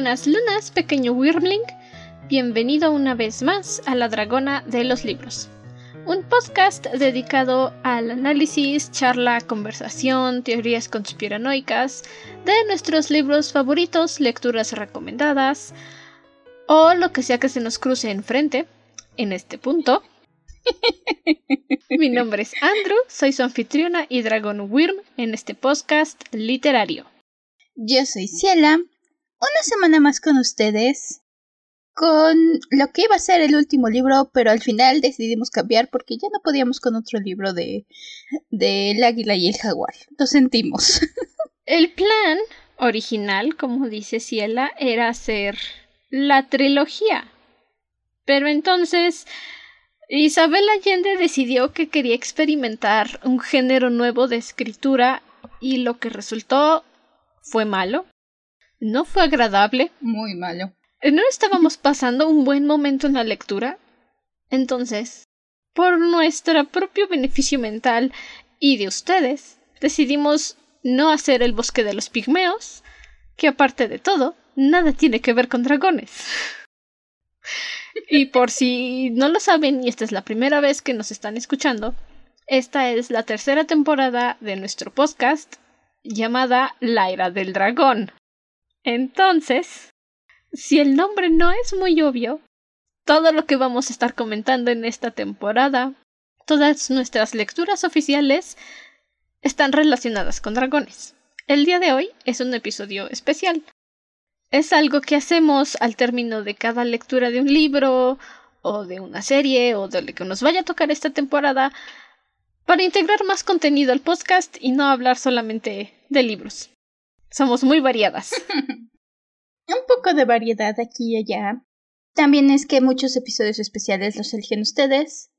Buenas lunas, pequeño Wyrmling. Bienvenido una vez más a La Dragona de los Libros. Un podcast dedicado al análisis, charla, conversación, teorías conspiranoicas de nuestros libros favoritos, lecturas recomendadas o lo que sea que se nos cruce enfrente en este punto. Mi nombre es Andrew, soy su anfitriona y Dragon Wyrm en este podcast literario. Yo soy Ciela, una semana más con ustedes, con lo que iba a ser el último libro, pero al final decidimos cambiar porque ya no podíamos con otro libro de, de El águila y el jaguar. Lo sentimos. El plan original, como dice Ciela, era hacer la trilogía. Pero entonces Isabel Allende decidió que quería experimentar un género nuevo de escritura y lo que resultó fue malo. No fue agradable. Muy malo. No estábamos pasando un buen momento en la lectura. Entonces, por nuestro propio beneficio mental y de ustedes, decidimos no hacer el bosque de los pigmeos, que aparte de todo, nada tiene que ver con dragones. y por si no lo saben y esta es la primera vez que nos están escuchando, esta es la tercera temporada de nuestro podcast llamada La Era del Dragón. Entonces, si el nombre no es muy obvio, todo lo que vamos a estar comentando en esta temporada, todas nuestras lecturas oficiales, están relacionadas con dragones. El día de hoy es un episodio especial. Es algo que hacemos al término de cada lectura de un libro, o de una serie, o de lo que nos vaya a tocar esta temporada, para integrar más contenido al podcast y no hablar solamente de libros. Somos muy variadas. Un poco de variedad aquí y allá. También es que muchos episodios especiales los eligen ustedes.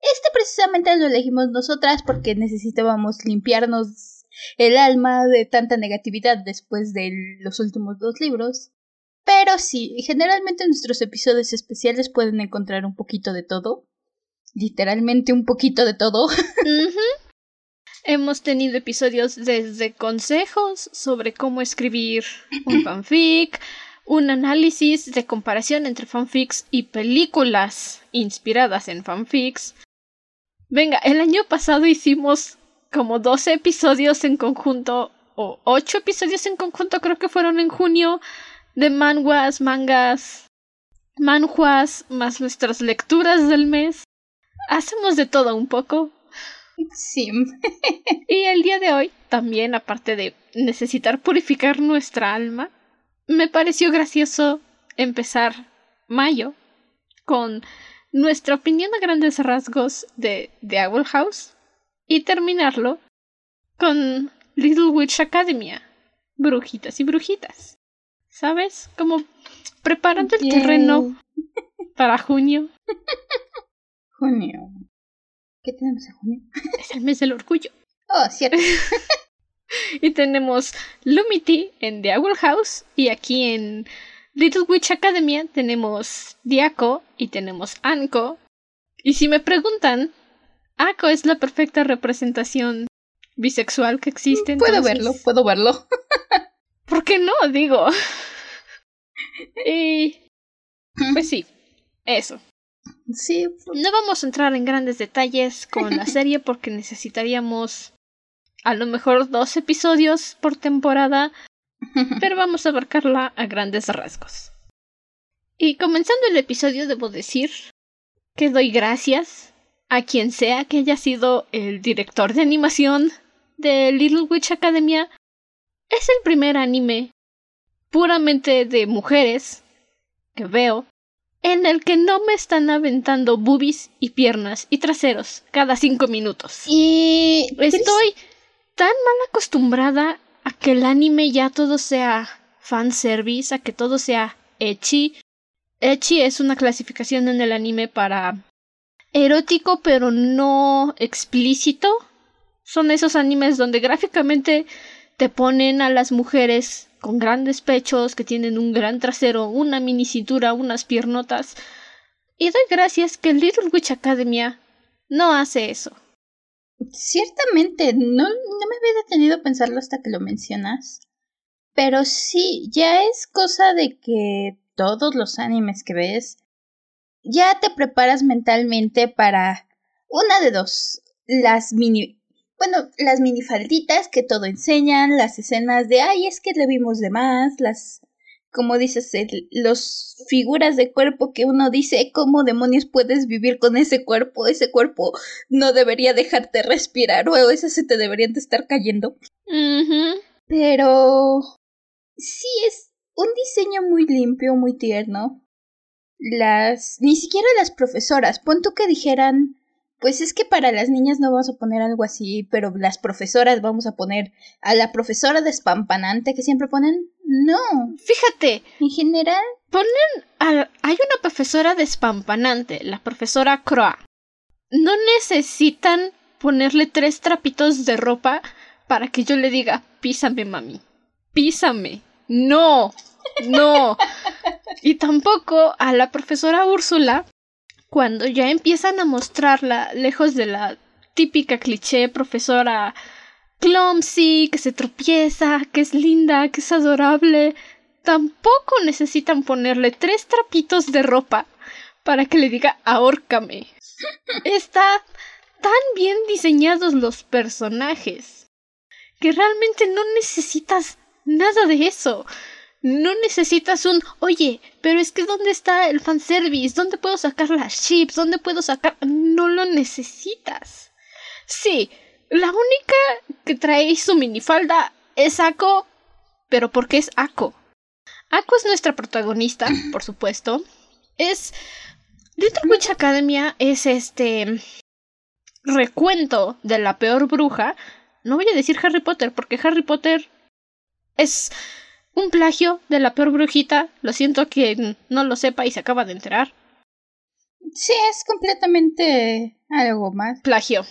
Este precisamente lo elegimos nosotras porque necesitábamos limpiarnos el alma de tanta negatividad después de los últimos dos libros. Pero sí, generalmente nuestros episodios especiales pueden encontrar un poquito de todo literalmente un poquito de todo. Hemos tenido episodios desde consejos sobre cómo escribir un fanfic, un análisis de comparación entre fanfics y películas inspiradas en fanfics. Venga, el año pasado hicimos como 12 episodios en conjunto, o 8 episodios en conjunto, creo que fueron en junio, de manguas, mangas, manjuas, más nuestras lecturas del mes. Hacemos de todo un poco. Sí. y el día de hoy, también, aparte de necesitar purificar nuestra alma, me pareció gracioso empezar mayo con nuestra opinión a grandes rasgos de The Owl House y terminarlo con Little Witch Academia, brujitas y brujitas. ¿Sabes? Como preparando el terreno para junio. Junio. ¿Qué tenemos en junio? Es el mes del orgullo. Oh, cierto. y tenemos Lumity en The Owl House y aquí en Little Witch Academia tenemos Diaco y tenemos Anko. Y si me preguntan, Ako es la perfecta representación bisexual que existe. Puedo verlo, puedo verlo. ¿Por qué no? Digo. y... Pues sí, eso. Sí. No vamos a entrar en grandes detalles con la serie porque necesitaríamos a lo mejor dos episodios por temporada, pero vamos a abarcarla a grandes rasgos. Y comenzando el episodio debo decir que doy gracias a quien sea que haya sido el director de animación de Little Witch Academia. Es el primer anime puramente de mujeres que veo en el que no me están aventando boobies y piernas y traseros cada cinco minutos. Y estoy tan mal acostumbrada a que el anime ya todo sea fanservice, a que todo sea ecchi. Ecchi es una clasificación en el anime para erótico pero no explícito. Son esos animes donde gráficamente te ponen a las mujeres con grandes pechos, que tienen un gran trasero, una mini cintura, unas piernotas. Y doy gracias que Little Witch Academia no hace eso. Ciertamente, no, no me había detenido a pensarlo hasta que lo mencionas. Pero sí, ya es cosa de que todos los animes que ves, ya te preparas mentalmente para una de dos. Las mini. Bueno, las minifalditas que todo enseñan, las escenas de ay, es que le vimos de más, las. Como dices, los figuras de cuerpo que uno dice, ¿cómo demonios puedes vivir con ese cuerpo? Ese cuerpo no debería dejarte respirar o esas se te deberían de estar cayendo. Pero sí es un diseño muy limpio, muy tierno. Las. ni siquiera las profesoras. Pon tú que dijeran. Pues es que para las niñas no vamos a poner algo así, pero las profesoras vamos a poner a la profesora despampanante que siempre ponen. No. Fíjate. En general. Ponen a. Hay una profesora despampanante, la profesora Croa. No necesitan ponerle tres trapitos de ropa para que yo le diga, písame, mami. Písame. No, no. Y tampoco a la profesora Úrsula, cuando ya empiezan a mostrarla lejos de la típica cliché profesora clumsy, que se tropieza, que es linda, que es adorable, tampoco necesitan ponerle tres trapitos de ropa para que le diga ahórcame. Está tan bien diseñados los personajes que realmente no necesitas Nada de eso. No necesitas un, oye, pero es que ¿dónde está el fanservice? ¿Dónde puedo sacar las chips? ¿Dónde puedo sacar? No lo necesitas. Sí, la única que trae su minifalda es Ako, pero porque es Ako. Ako es nuestra protagonista, por supuesto. Es. Little Witch Academia es este. recuento de la peor bruja. No voy a decir Harry Potter, porque Harry Potter es un plagio de la peor brujita. Lo siento que no lo sepa y se acaba de enterar. Sí, es completamente algo más. Plagio.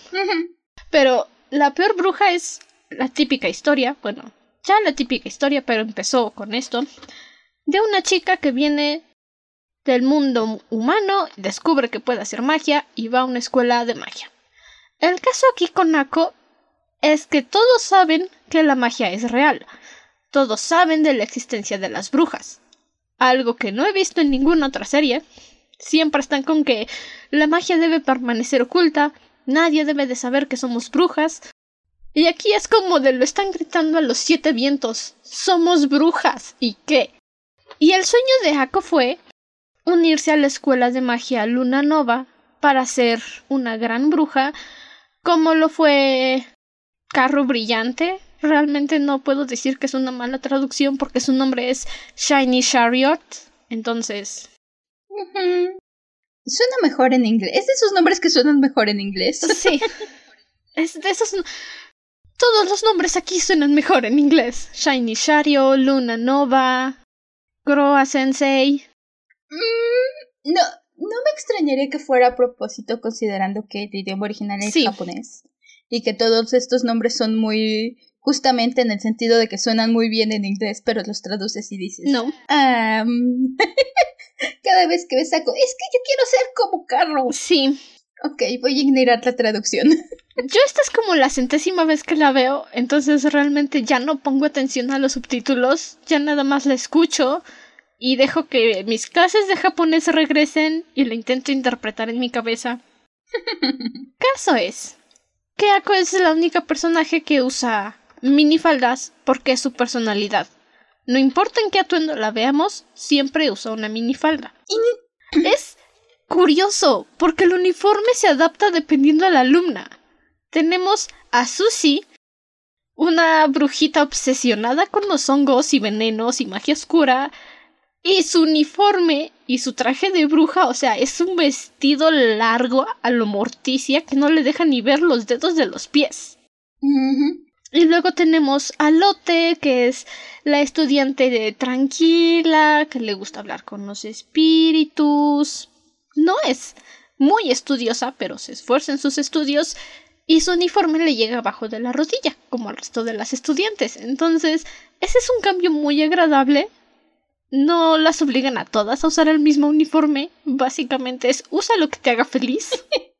Pero la peor bruja es la típica historia, bueno, ya la típica historia, pero empezó con esto, de una chica que viene del mundo humano, descubre que puede hacer magia y va a una escuela de magia. El caso aquí con Nako es que todos saben que la magia es real, todos saben de la existencia de las brujas. Algo que no he visto en ninguna otra serie. Siempre están con que la magia debe permanecer oculta, nadie debe de saber que somos brujas. Y aquí es como de lo están gritando a los siete vientos. Somos brujas. ¿Y qué? Y el sueño de Ako fue unirse a la escuela de magia Luna Nova para ser una gran bruja, como lo fue Carro Brillante realmente no puedo decir que es una mala traducción porque su nombre es Shiny Chariot. Entonces. Suena mejor en inglés. Es de esos nombres que suenan mejor en inglés. Sí. es de esos. Todos los nombres aquí suenan mejor en inglés. Shiny Chariot, Luna Nova, Groa Sensei. Mm, no, no me extrañaría que fuera a propósito considerando que el idioma original es japonés y que todos estos nombres son muy justamente en el sentido de que suenan muy bien en inglés, pero los traduces y dices. No. cada vez que me saco, es que yo quiero ser como Carro. Sí. Ok, voy a ignorar la traducción. Yo esta es como la centésima vez que la veo, entonces realmente ya no pongo atención a los subtítulos, ya nada más la escucho y dejo que mis clases de japonés regresen y la intento interpretar en mi cabeza. Caso es que Ako es la única personaje que usa minifaldas porque es su personalidad. No importa en qué atuendo la veamos, siempre usa una minifalda. es curioso, porque el uniforme se adapta dependiendo a la alumna. Tenemos a Susie, una brujita obsesionada con los hongos y venenos y magia oscura, y su uniforme y su traje de bruja, o sea, es un vestido largo a lo morticia que no le deja ni ver los dedos de los pies. Y luego tenemos a Lotte, que es la estudiante de tranquila, que le gusta hablar con los espíritus. No es muy estudiosa, pero se esfuerza en sus estudios y su uniforme le llega abajo de la rodilla, como al resto de las estudiantes. Entonces, ese es un cambio muy agradable. No las obligan a todas a usar el mismo uniforme. Básicamente es usa lo que te haga feliz.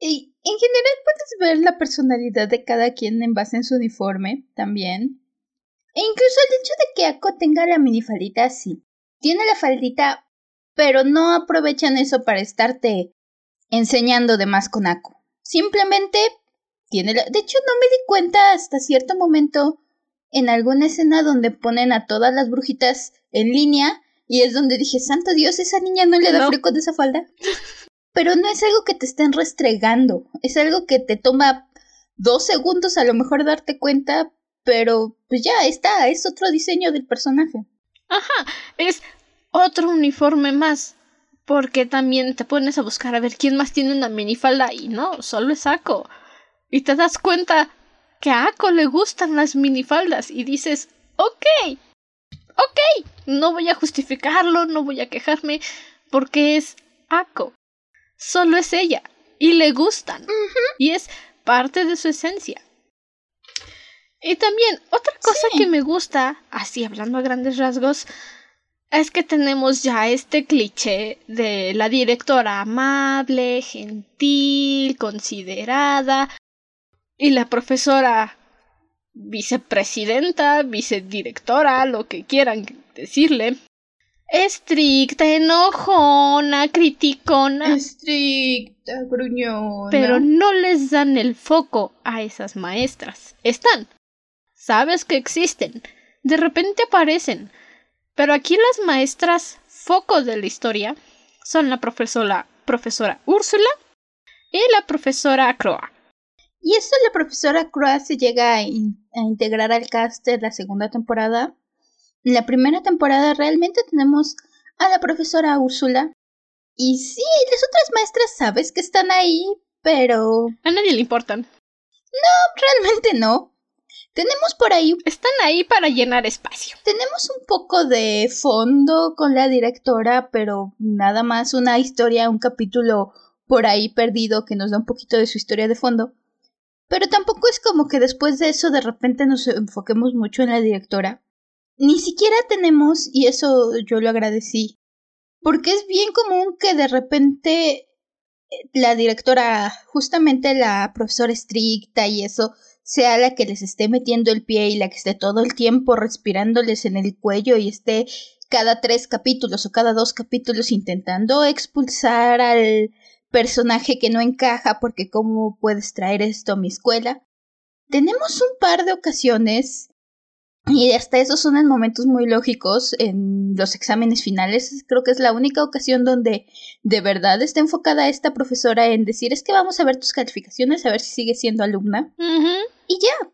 y en general puedes ver la personalidad de cada quien en base en su uniforme también. E incluso el hecho de que Ako tenga la minifaldita, sí. Tiene la faldita, pero no aprovechan eso para estarte enseñando de más con Ako. Simplemente tiene la... De hecho, no me di cuenta hasta cierto momento en alguna escena donde ponen a todas las brujitas en línea y es donde dije, santo Dios, esa niña no le da frío con esa falda. Pero no es algo que te estén restregando, es algo que te toma dos segundos a lo mejor darte cuenta, pero pues ya está, es otro diseño del personaje. Ajá, es otro uniforme más. Porque también te pones a buscar a ver quién más tiene una minifalda y no, solo es Ako. Y te das cuenta que a Ako le gustan las minifaldas y dices, ok, ok, no voy a justificarlo, no voy a quejarme, porque es Ako. Solo es ella y le gustan. Y es parte de su esencia. Y también, otra cosa que me gusta, así hablando a grandes rasgos, es que tenemos ya este cliché de la directora amable, gentil, considerada, y la profesora vicepresidenta, vicedirectora, lo que quieran decirle. Estricta, enojona, criticona. Estricta, gruñona. Pero no les dan el foco a esas maestras. Están. Sabes que existen. De repente aparecen. Pero aquí las maestras foco de la historia son la profesora, profesora Úrsula y la profesora Croa. Y eso la profesora Croa se llega a, a integrar al cast de la segunda temporada la primera temporada realmente tenemos a la profesora Úrsula. Y sí, las otras maestras sabes que están ahí, pero... A nadie le importan. No, realmente no. Tenemos por ahí... Están ahí para llenar espacio. Tenemos un poco de fondo con la directora, pero nada más una historia, un capítulo por ahí perdido que nos da un poquito de su historia de fondo. Pero tampoco es como que después de eso de repente nos enfoquemos mucho en la directora ni siquiera tenemos, y eso yo lo agradecí, porque es bien común que de repente eh, la directora, justamente la profesora estricta y eso, sea la que les esté metiendo el pie y la que esté todo el tiempo respirándoles en el cuello y esté cada tres capítulos o cada dos capítulos intentando expulsar al personaje que no encaja porque cómo puedes traer esto a mi escuela. Tenemos un par de ocasiones y hasta esos son en momentos muy lógicos en los exámenes finales. Creo que es la única ocasión donde de verdad está enfocada esta profesora en decir es que vamos a ver tus calificaciones, a ver si sigues siendo alumna. Y ya.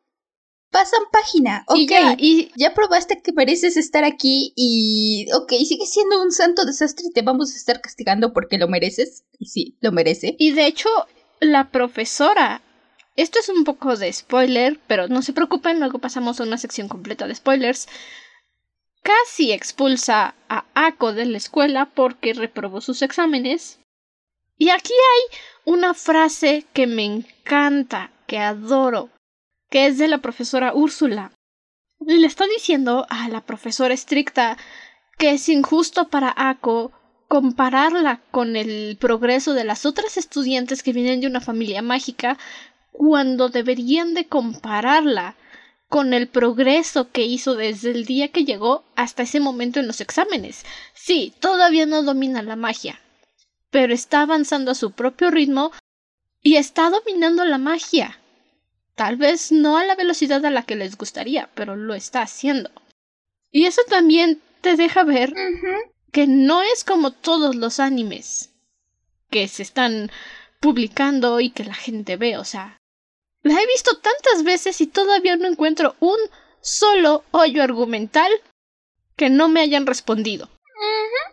Pasan página. Ok. ya, y... ya probaste que mereces estar aquí y... Ok, sigues siendo un santo desastre y te vamos a estar castigando porque lo mereces. Y sí, lo merece. Y de hecho, la profesora esto es un poco de spoiler, pero no se preocupen, luego pasamos a una sección completa de spoilers. Casi expulsa a Ako de la escuela porque reprobó sus exámenes. Y aquí hay una frase que me encanta, que adoro, que es de la profesora Úrsula. Y le está diciendo a la profesora estricta que es injusto para Ako compararla con el progreso de las otras estudiantes que vienen de una familia mágica cuando deberían de compararla con el progreso que hizo desde el día que llegó hasta ese momento en los exámenes. Sí, todavía no domina la magia, pero está avanzando a su propio ritmo y está dominando la magia. Tal vez no a la velocidad a la que les gustaría, pero lo está haciendo. Y eso también te deja ver que no es como todos los animes que se están publicando y que la gente ve, o sea, la he visto tantas veces y todavía no encuentro un solo hoyo argumental que no me hayan respondido.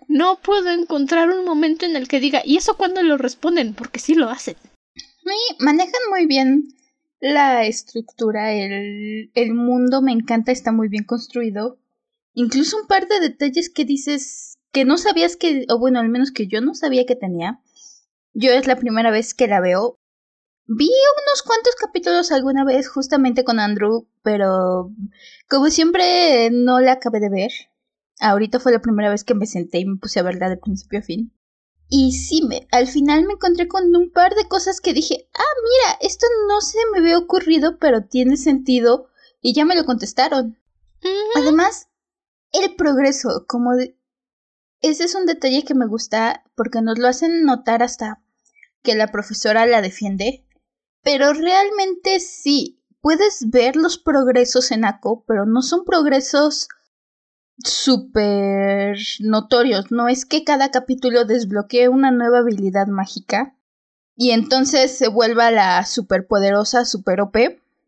No puedo encontrar un momento en el que diga, ¿y eso cuando lo responden? Porque sí lo hacen. Sí, manejan muy bien la estructura, el, el mundo me encanta, está muy bien construido. Incluso un par de detalles que dices que no sabías que, o bueno, al menos que yo no sabía que tenía. Yo es la primera vez que la veo, Vi unos cuantos capítulos alguna vez justamente con Andrew, pero como siempre no la acabé de ver. Ahorita fue la primera vez que me senté y me puse a verla de principio a fin. Y sí, me, al final me encontré con un par de cosas que dije, ah, mira, esto no se me había ocurrido, pero tiene sentido. Y ya me lo contestaron. Además, el progreso, como ese es un detalle que me gusta porque nos lo hacen notar hasta que la profesora la defiende, pero realmente sí, puedes ver los progresos en ACO, pero no son progresos súper notorios, no es que cada capítulo desbloquee una nueva habilidad mágica y entonces se vuelva la superpoderosa super OP.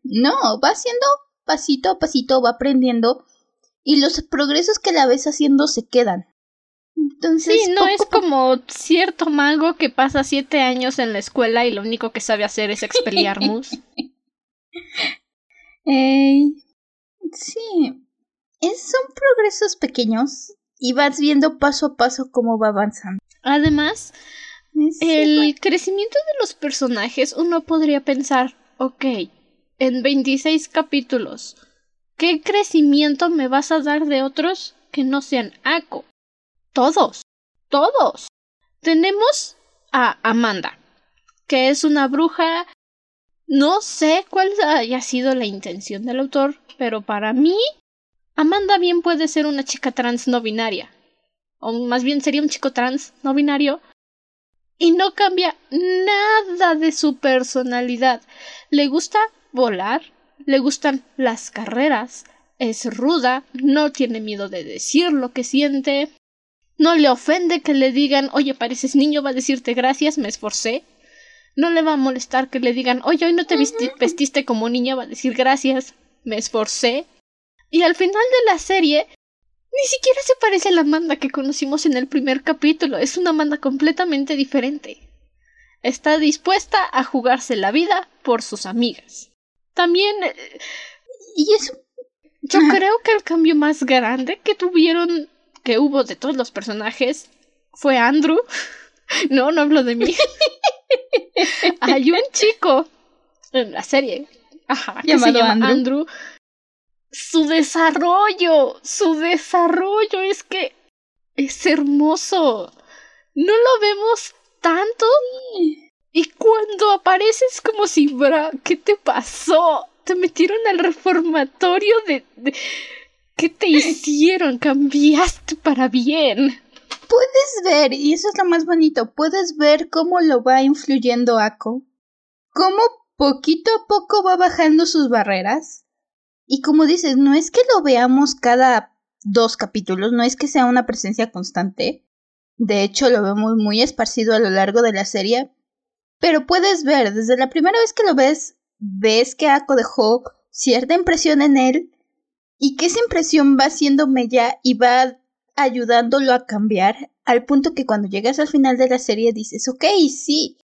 No, va haciendo pasito a pasito, va aprendiendo y los progresos que la ves haciendo se quedan. Entonces, sí, no es como cierto mago que pasa siete años en la escuela y lo único que sabe hacer es expeliarmus. sí, es, son progresos pequeños y vas viendo paso a paso cómo va avanzando. Además, el crecimiento de los personajes, uno podría pensar, ok, en 26 capítulos, ¿qué crecimiento me vas a dar de otros que no sean Ako? Todos, todos. Tenemos a Amanda, que es una bruja. No sé cuál haya sido la intención del autor, pero para mí, Amanda bien puede ser una chica trans no binaria. O más bien sería un chico trans no binario. Y no cambia nada de su personalidad. Le gusta volar, le gustan las carreras, es ruda, no tiene miedo de decir lo que siente, no le ofende que le digan, oye, pareces niño, va a decirte gracias, me esforcé. No le va a molestar que le digan, oye, hoy no te vestiste como niña, va a decir gracias, me esforcé. Y al final de la serie, ni siquiera se parece a la Amanda que conocimos en el primer capítulo, es una Amanda completamente diferente. Está dispuesta a jugarse la vida por sus amigas. También... Eh, y eso... Yo creo que el cambio más grande que tuvieron que hubo de todos los personajes fue Andrew. no, no hablo de mí. Hay un chico en la serie ajá, que se llama Andrew. Su desarrollo, su desarrollo es que es hermoso. No lo vemos tanto. Y cuando apareces como si, ¿qué te pasó? Te metieron al reformatorio de ¿Qué te hicieron? Cambiaste para bien. Puedes ver, y eso es lo más bonito, puedes ver cómo lo va influyendo Ako. Cómo poquito a poco va bajando sus barreras. Y como dices, no es que lo veamos cada dos capítulos, no es que sea una presencia constante. De hecho, lo vemos muy esparcido a lo largo de la serie. Pero puedes ver, desde la primera vez que lo ves, ves que Ako dejó cierta impresión en él y que esa impresión va haciendo mella y va ayudándolo a cambiar al punto que cuando llegas al final de la serie dices, ok, sí,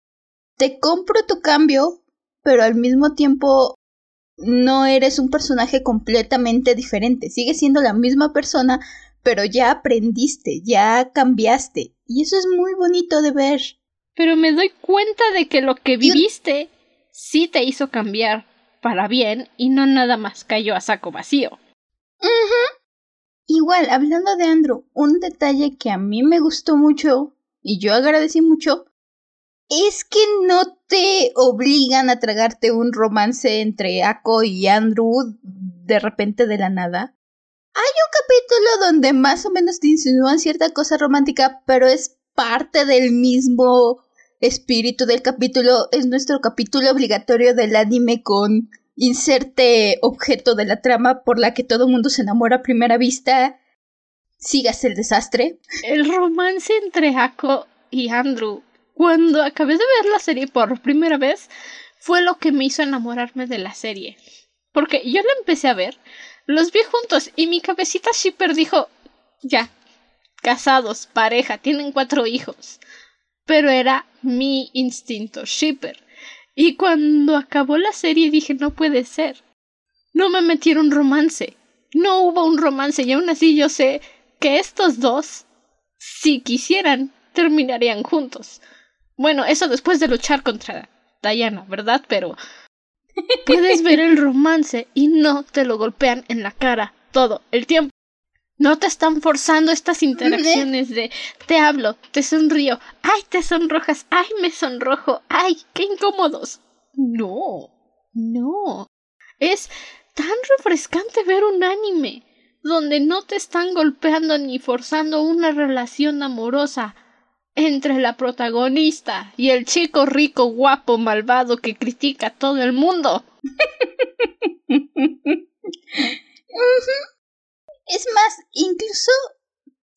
te compro tu cambio, pero al mismo tiempo no eres un personaje completamente diferente, sigues siendo la misma persona, pero ya aprendiste, ya cambiaste, y eso es muy bonito de ver. Pero me doy cuenta de que lo que viviste sí te hizo cambiar para bien y no nada más cayó a saco vacío. Igual, hablando de Andrew, un detalle que a mí me gustó mucho y yo agradecí mucho es que no te obligan a tragarte un romance entre Ako y Andrew de repente de la nada. Hay un capítulo donde más o menos te insinúan cierta cosa romántica, pero es parte del mismo espíritu del capítulo. Es nuestro capítulo obligatorio del anime con inserte objeto de la trama por la que todo mundo se enamora a primera vista, sigas el desastre. El romance entre Ako y Andrew, cuando acabé de ver la serie por primera vez, fue lo que me hizo enamorarme de la serie. Porque yo la empecé a ver, los vi juntos y mi cabecita shipper dijo, ya, casados, pareja, tienen cuatro hijos. Pero era mi instinto shipper. Y cuando acabó la serie dije, no puede ser. No me metieron romance. No hubo un romance y aún así yo sé que estos dos, si quisieran, terminarían juntos. Bueno, eso después de luchar contra Diana, ¿verdad? Pero puedes ver el romance y no te lo golpean en la cara todo el tiempo. No te están forzando estas interacciones de te hablo, te sonrío, ay, te sonrojas, ay, me sonrojo, ay, qué incómodos. No, no. Es tan refrescante ver un anime. donde no te están golpeando ni forzando una relación amorosa entre la protagonista y el chico rico, guapo, malvado que critica a todo el mundo. Es más, incluso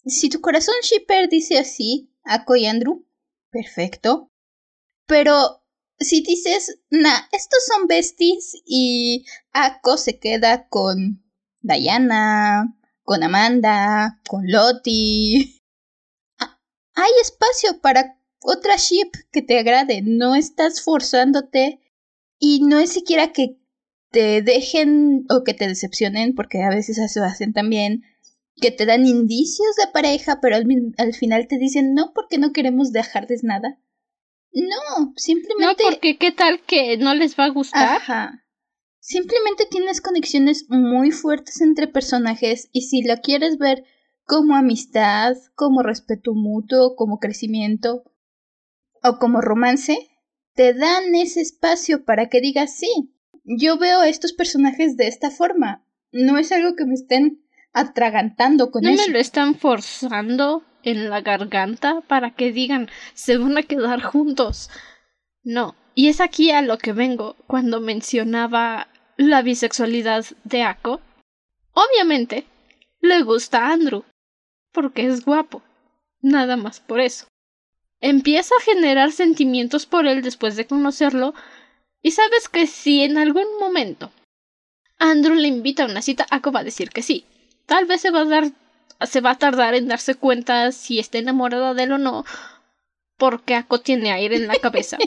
si tu corazón shipper dice así, Ako y Andrew, perfecto. Pero si dices, nah, estos son besties y Ako se queda con Diana, con Amanda, con Lottie. Ah, hay espacio para otra ship que te agrade, no estás forzándote y no es siquiera que te dejen o que te decepcionen, porque a veces eso hacen también, que te dan indicios de pareja, pero al, al final te dicen no porque no queremos dejarles nada. No, simplemente. No, porque qué tal que no les va a gustar. Ajá. Simplemente tienes conexiones muy fuertes entre personajes y si la quieres ver como amistad, como respeto mutuo, como crecimiento o como romance, te dan ese espacio para que digas sí. Yo veo a estos personajes de esta forma. No es algo que me estén atragantando con no eso. me lo están forzando en la garganta para que digan se van a quedar juntos. No. Y es aquí a lo que vengo cuando mencionaba la bisexualidad de Ako. Obviamente, le gusta a Andrew, porque es guapo. Nada más por eso. Empieza a generar sentimientos por él después de conocerlo, y sabes que si en algún momento Andrew le invita a una cita, Ako va a decir que sí. Tal vez se va a dar se va a tardar en darse cuenta si está enamorada de él o no, porque Ako tiene aire en la cabeza.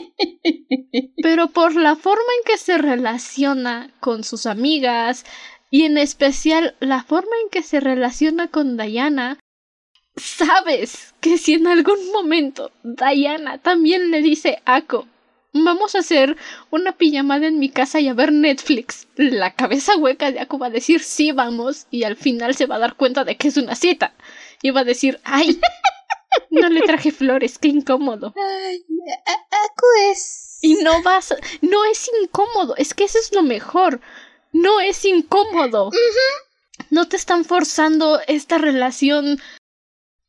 Pero por la forma en que se relaciona con sus amigas y en especial la forma en que se relaciona con Diana, sabes que si en algún momento Diana también le dice a Ako, vamos a hacer una pijamada en mi casa y a ver Netflix. La cabeza hueca de Ako va a decir sí vamos y al final se va a dar cuenta de que es una cita. Y va a decir, ay, no le traje flores, qué incómodo. Ay, Ako es... Y no vas, no es incómodo, es que eso es lo mejor. No es incómodo. No te están forzando esta relación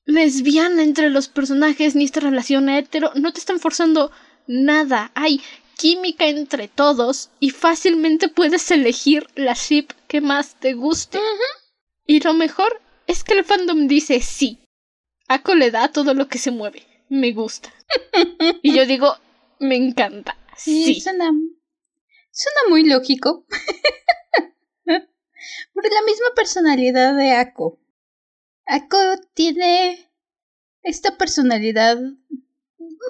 lesbiana entre los personajes ni esta relación hetero. No te están forzando nada. Hay química entre todos y fácilmente puedes elegir la ship que más te guste. Y lo mejor es que el fandom dice sí. Ako le da todo lo que se mueve. Me gusta. y yo digo, me encanta. Sí. Suena, suena muy lógico. Por la misma personalidad de Ako. Ako tiene esta personalidad un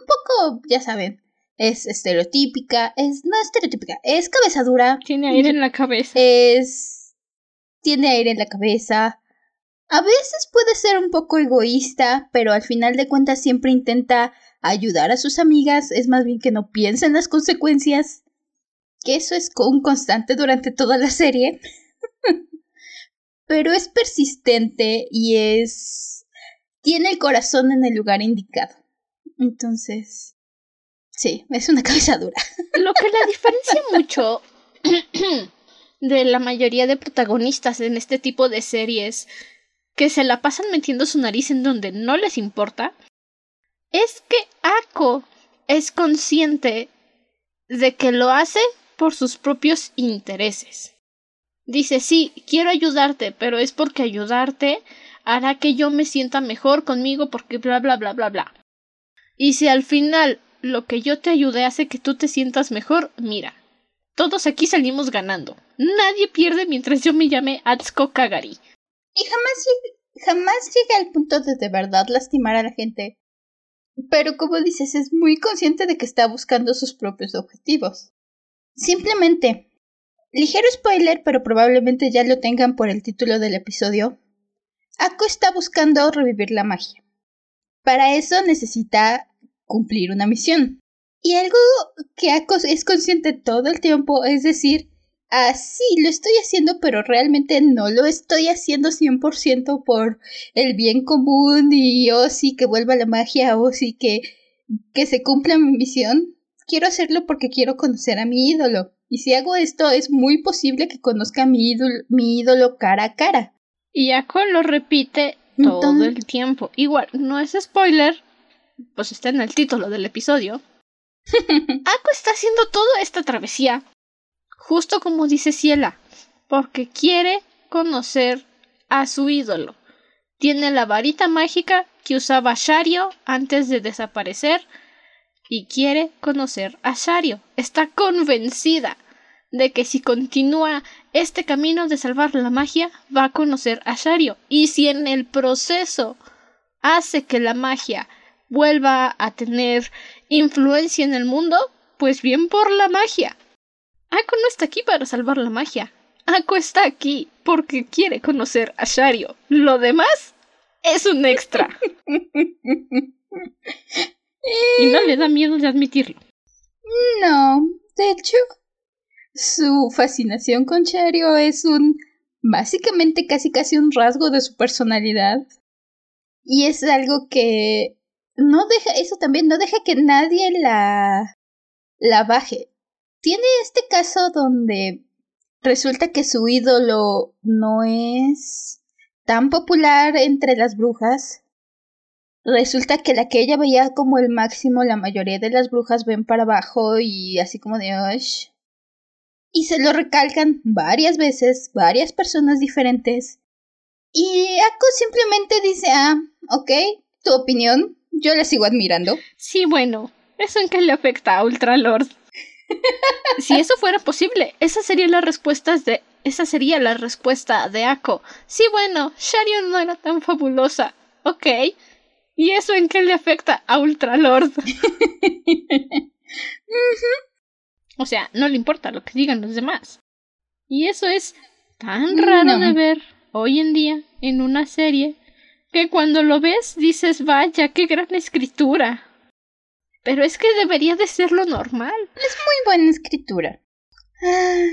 poco, ya saben, es estereotípica, es no estereotípica, es cabeza dura. Tiene aire en la cabeza. Es tiene aire en la cabeza. A veces puede ser un poco egoísta, pero al final de cuentas siempre intenta ayudar a sus amigas, es más bien que no piensa en las consecuencias. Que eso es un constante durante toda la serie. pero es persistente y es tiene el corazón en el lugar indicado. Entonces, Sí, es una cabeza dura. Lo que la diferencia mucho de la mayoría de protagonistas en este tipo de series que se la pasan metiendo su nariz en donde no les importa es que Ako es consciente de que lo hace por sus propios intereses. Dice, sí, quiero ayudarte, pero es porque ayudarte hará que yo me sienta mejor conmigo porque bla bla bla bla bla. Y si al final lo que yo te ayudé hace que tú te sientas mejor, mira, todos aquí salimos ganando. Nadie pierde mientras yo me llame Atsuko Kagari. Y jamás, jamás llega al punto de de verdad lastimar a la gente. Pero como dices, es muy consciente de que está buscando sus propios objetivos. Simplemente, ligero spoiler, pero probablemente ya lo tengan por el título del episodio. Ako está buscando revivir la magia. Para eso necesita cumplir una misión. Y algo que es consciente todo el tiempo es decir, ah, sí, lo estoy haciendo, pero realmente no lo estoy haciendo 100% por el bien común y oh sí que vuelva la magia, o oh, sí que, que se cumpla mi misión. Quiero hacerlo porque quiero conocer a mi ídolo. Y si hago esto, es muy posible que conozca a mi ídolo, mi ídolo cara a cara. Y Ako lo repite todo el tiempo. Igual, no es spoiler, pues está en el título del episodio. Ako está haciendo toda esta travesía, justo como dice Ciela, porque quiere conocer a su ídolo. Tiene la varita mágica que usaba Shario antes de desaparecer y quiere conocer a Shario. Está convencida de que si continúa este camino de salvar la magia, va a conocer a Shario. Y si en el proceso hace que la magia vuelva a tener influencia en el mundo, pues bien por la magia. Ako no está aquí para salvar la magia. Ako está aquí porque quiere conocer a Shario. Lo demás es un extra. y no le da miedo de admitirlo. No, de hecho, su fascinación con Shario es un básicamente casi casi un rasgo de su personalidad. Y es algo que no deja, eso también no deja que nadie la la baje. Tiene este caso donde resulta que su ídolo no es tan popular entre las brujas. Resulta que la que ella veía como el máximo, la mayoría de las brujas ven para abajo y así como de. Y se lo recalcan varias veces, varias personas diferentes. Y Ako simplemente dice, ah, ok, tu opinión, yo la sigo admirando. Sí, bueno, ¿eso en qué le afecta a Ultralord? si eso fuera posible, esa sería la respuesta de esa sería la respuesta de Ako. Sí, bueno, Sharion no era tan fabulosa. Ok. ¿Y eso en qué le afecta a Ultralord? O sea, no le importa lo que digan los demás. Y eso es tan raro de ver hoy en día en una serie que cuando lo ves dices, vaya, qué gran escritura. Pero es que debería de ser lo normal. Es muy buena escritura. Ah,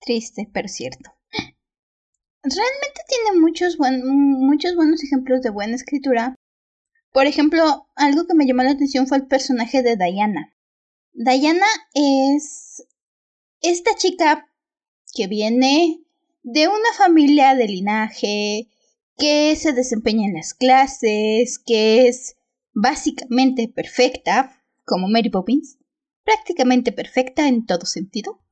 triste, pero cierto. Realmente tiene muchos, muchos buenos ejemplos de buena escritura. Por ejemplo, algo que me llamó la atención fue el personaje de Diana. Diana es esta chica que viene de una familia de linaje, que se desempeña en las clases, que es básicamente perfecta, como Mary Poppins, prácticamente perfecta en todo sentido.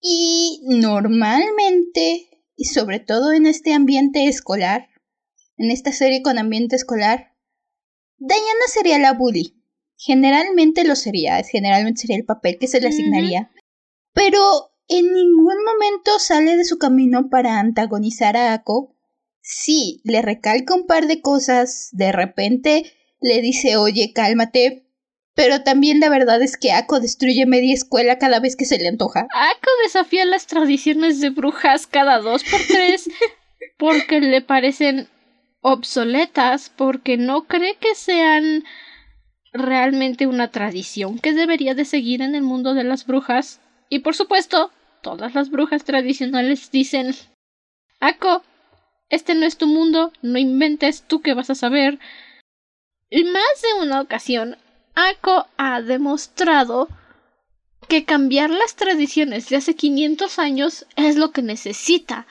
Y normalmente, y sobre todo en este ambiente escolar, en esta serie con ambiente escolar, Diana sería la bully. Generalmente lo sería, generalmente sería el papel que se le asignaría. Pero en ningún momento sale de su camino para antagonizar a Ako sí, le recalca un par de cosas, de repente le dice, oye, cálmate, pero también la verdad es que Ako destruye media escuela cada vez que se le antoja. Ako desafía las tradiciones de brujas cada dos por tres porque le parecen obsoletas, porque no cree que sean realmente una tradición que debería de seguir en el mundo de las brujas. Y por supuesto, todas las brujas tradicionales dicen Ako, este no es tu mundo, no inventes tú que vas a saber. Y más de una ocasión, Ako ha demostrado que cambiar las tradiciones de hace 500 años es lo que necesita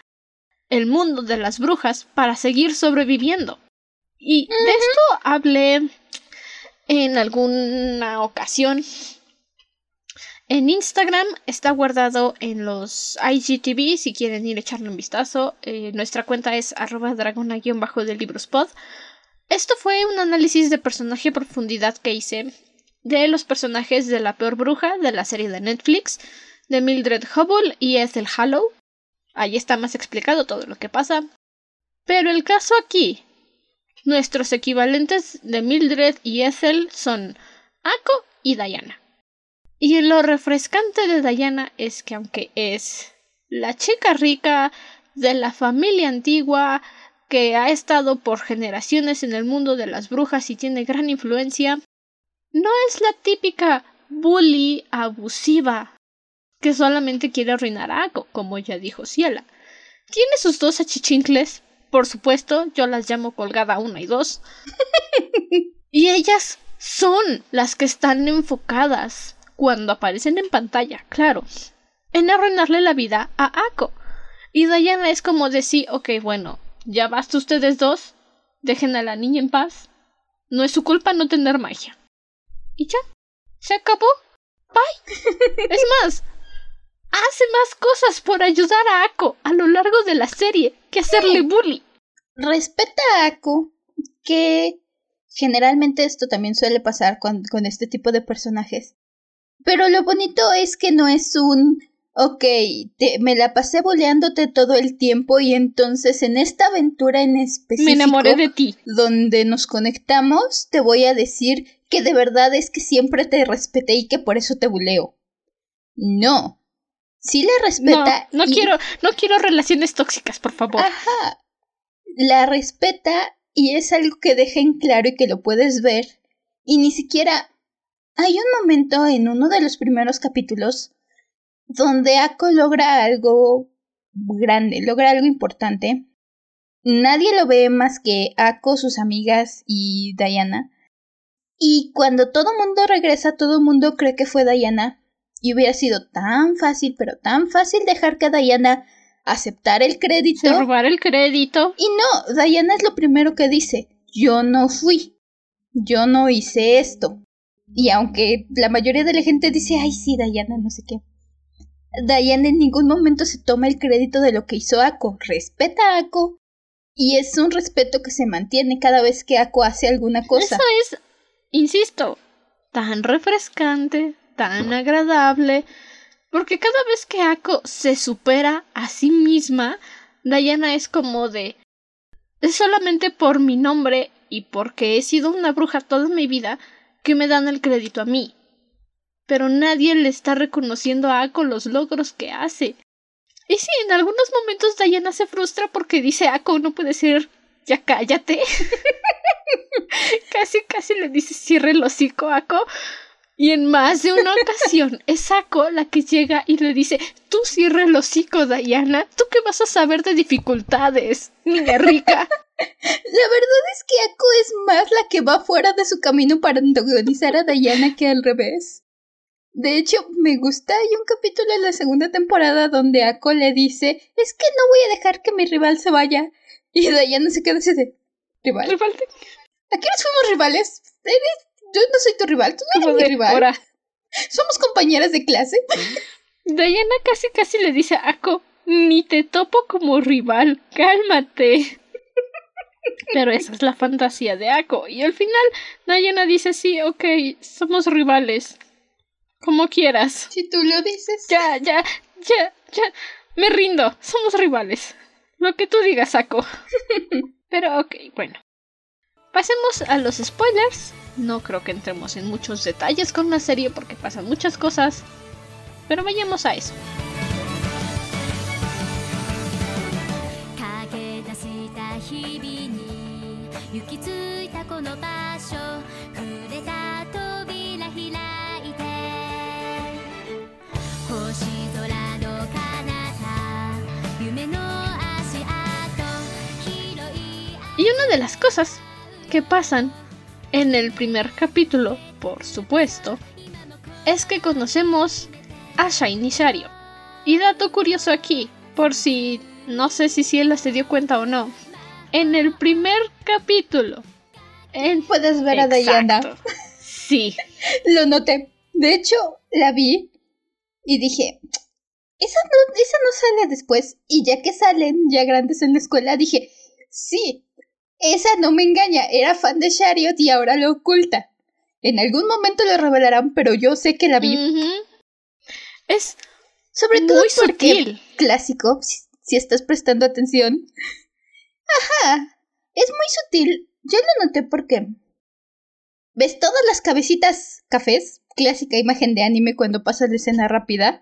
el mundo de las brujas para seguir sobreviviendo. Y de esto hablé en alguna ocasión en Instagram está guardado en los IGTV si quieren ir a echarle un vistazo. Eh, nuestra cuenta es arroba dragona-bajo de librospod. Esto fue un análisis de personaje profundidad que hice de los personajes de la peor bruja de la serie de Netflix, de Mildred Hubble y Ethel Hallow. Ahí está más explicado todo lo que pasa. Pero el caso aquí, nuestros equivalentes de Mildred y Ethel son Ako y Diana. Y lo refrescante de Diana es que aunque es la chica rica de la familia antigua que ha estado por generaciones en el mundo de las brujas y tiene gran influencia, no es la típica bully abusiva que solamente quiere arruinar a Ako, como ya dijo Ciela. Tiene sus dos achichincles, por supuesto, yo las llamo colgada una y dos. y ellas son las que están enfocadas cuando aparecen en pantalla, claro, en arruinarle la vida a Ako. Y Diana es como decir, ok, bueno, ya basta ustedes dos, dejen a la niña en paz. No es su culpa no tener magia. Y ya, se acabó. Bye. es más, hace más cosas por ayudar a Ako a lo largo de la serie que hacerle bully. Respeta a Ako, que generalmente esto también suele pasar con, con este tipo de personajes. Pero lo bonito es que no es un ok, te, me la pasé boleándote todo el tiempo y entonces en esta aventura en específico... Me enamoré de ti. Donde nos conectamos, te voy a decir que de verdad es que siempre te respeté y que por eso te buleo. No. Sí le respeta. No, no quiero, no quiero relaciones tóxicas, por favor. Ajá. La respeta y es algo que deja en claro y que lo puedes ver. Y ni siquiera hay un momento en uno de los primeros capítulos donde Ako logra algo grande, logra algo importante. Nadie lo ve más que Ako, sus amigas y Diana. Y cuando todo mundo regresa, todo mundo cree que fue Diana. Y hubiera sido tan fácil, pero tan fácil dejar que Diana aceptara el crédito. robar el crédito. Y no, Diana es lo primero que dice. Yo no fui. Yo no hice esto. Y aunque la mayoría de la gente dice, ay sí, Diana, no sé qué. Diane en ningún momento se toma el crédito de lo que hizo Ako, respeta a Ako y es un respeto que se mantiene cada vez que Ako hace alguna cosa. Eso es, insisto, tan refrescante, tan agradable, porque cada vez que Ako se supera a sí misma, Diana es como de es solamente por mi nombre y porque he sido una bruja toda mi vida me dan el crédito a mí pero nadie le está reconociendo a Ako los logros que hace. Y sí, en algunos momentos Diana se frustra porque dice Ako no puede ser, ya cállate. casi, casi le dice cierre el hocico Ako. Y en más de una ocasión es Ako la que llega y le dice, tú cierre el hocico, Diana, tú qué vas a saber de dificultades, niña rica. La verdad es que Ako es más la que va fuera de su camino para antagonizar a Diana que al revés. De hecho, me gusta. Hay un capítulo en la segunda temporada donde Ako le dice: Es que no voy a dejar que mi rival se vaya. Y Diana se queda así de: ¿Rival? ¿Rival? ¿A quiénes fuimos rivales? Yo no soy tu rival, tú no eres mi rival. ¿Somos compañeras de clase? Diana casi casi le dice a Ako: Ni te topo como rival, cálmate. Pero esa es la fantasía de Ako. Y al final, Diana dice: Sí, ok, somos rivales como quieras. Si tú lo dices. Ya, ya, ya, ya. Me rindo. Somos rivales. Lo que tú digas, saco. Pero ok, bueno. Pasemos a los spoilers. No creo que entremos en muchos detalles con la serie porque pasan muchas cosas. Pero vayamos a eso. Y una de las cosas que pasan en el primer capítulo, por supuesto, es que conocemos a Shiny Shario. Y dato curioso aquí, por si no sé si Ciela se dio cuenta o no. En el primer capítulo. En... Puedes ver a Diana. Sí. Lo noté. De hecho, la vi y dije, esa no, esa no sale después. Y ya que salen ya grandes en la escuela, dije, sí, esa no me engaña, era fan de Chariot y ahora lo oculta. En algún momento lo revelarán, pero yo sé que la vi. Es sobre todo muy sutil. Clásico, si, estás prestando atención. Ajá, es muy sutil. Yo lo noté porque ves todas las cabecitas cafés, clásica imagen de anime cuando pasa la escena rápida,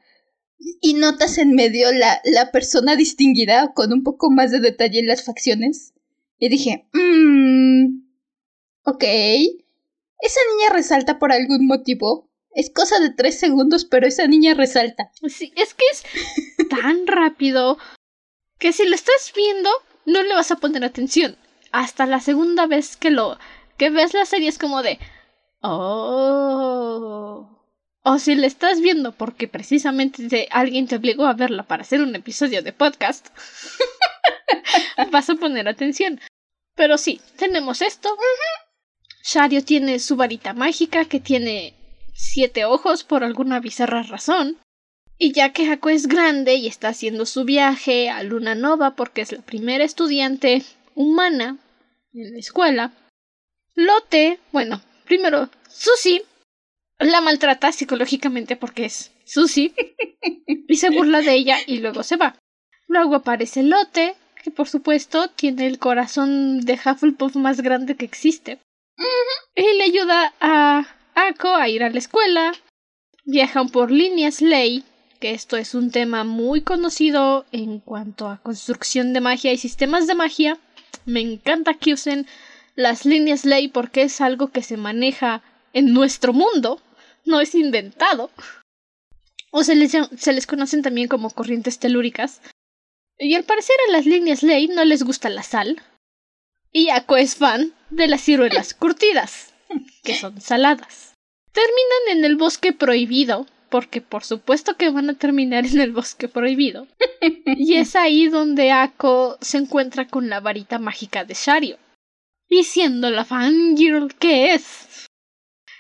y notas en medio la, la persona distinguida con un poco más de detalle en las facciones. Y dije, mmm, ok. Esa niña resalta por algún motivo. Es cosa de tres segundos, pero esa niña resalta. Sí, es que es tan rápido que si lo estás viendo, no le vas a poner atención. Hasta la segunda vez que lo que ves la serie es como de, oh, o si la estás viendo porque precisamente alguien te obligó a verla para hacer un episodio de podcast, vas a poner atención. Pero sí, tenemos esto. Shario tiene su varita mágica que tiene siete ojos por alguna bizarra razón. Y ya que Hako es grande y está haciendo su viaje a Luna Nova porque es la primera estudiante humana en la escuela, Lote, bueno, primero Susi la maltrata psicológicamente porque es Susi y se burla de ella y luego se va. Luego aparece Lote, que por supuesto tiene el corazón de Hufflepuff más grande que existe. Y le ayuda a Ako a ir a la escuela. Viajan por líneas ley, que esto es un tema muy conocido en cuanto a construcción de magia y sistemas de magia. Me encanta que usen las líneas ley porque es algo que se maneja en nuestro mundo no es inventado. O se les, conocen también como corrientes telúricas. Y al parecer a las líneas ley no les gusta la sal. Y Ako es fan de las ciruelas curtidas, que son saladas. Terminan en el bosque prohibido, porque por supuesto que van a terminar en el bosque prohibido. Y es ahí donde Ako se encuentra con la varita mágica de Shario. Y siendo la fangirl que es,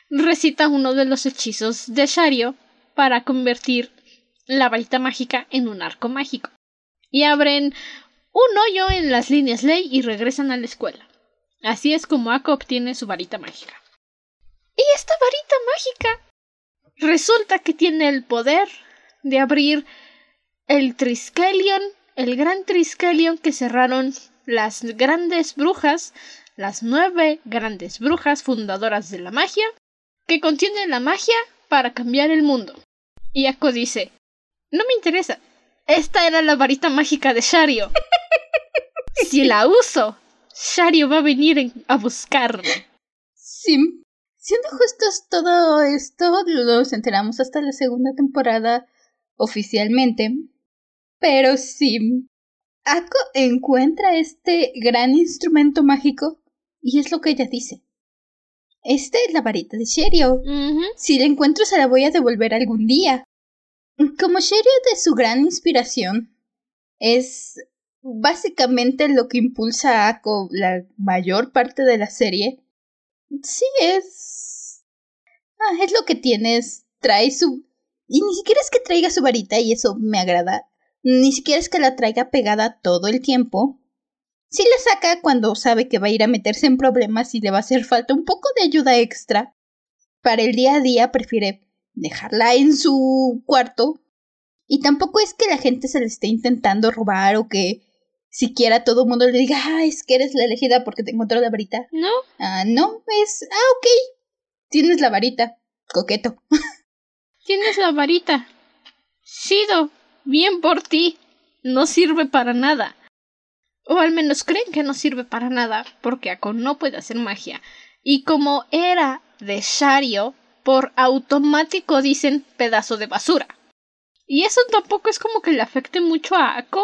recita uno de los hechizos de Shario para convertir la varita mágica en un arco mágico. Y abren un hoyo en las líneas ley y regresan a la escuela. Así es como Ako obtiene su varita mágica. Y esta varita mágica resulta que tiene el poder de abrir el Triskelion, el gran Triskelion que cerraron las grandes brujas, las nueve grandes brujas fundadoras de la magia, que contiene la magia para cambiar el mundo. Y Ako dice, no me interesa, esta era la varita mágica de Shario. si la uso, Shario va a venir a buscarme. Sí. Siendo justos todo esto, nos enteramos hasta la segunda temporada oficialmente. Pero sí, Ako encuentra este gran instrumento mágico y es lo que ella dice. Esta es la varita de Sherio. Si la encuentro se la voy a devolver algún día. Como Sherio de su gran inspiración, es básicamente lo que impulsa a Ako la mayor parte de la serie. Sí, es... Ah, es lo que tienes. Trae su... Y ni siquiera es que traiga su varita y eso me agrada. Ni siquiera es que la traiga pegada todo el tiempo. Si la saca cuando sabe que va a ir a meterse en problemas y le va a hacer falta un poco de ayuda extra. Para el día a día prefiere dejarla en su cuarto. Y tampoco es que la gente se le esté intentando robar o que siquiera todo el mundo le diga, ah, es que eres la elegida porque te encontró la varita. No. Ah, no, es, ah, ok. Tienes la varita. Coqueto. Tienes la varita. Sido. Bien por ti. No sirve para nada. O al menos creen que no sirve para nada, porque Ako no puede hacer magia. Y como era de Shario, por automático dicen pedazo de basura. Y eso tampoco es como que le afecte mucho a Ako.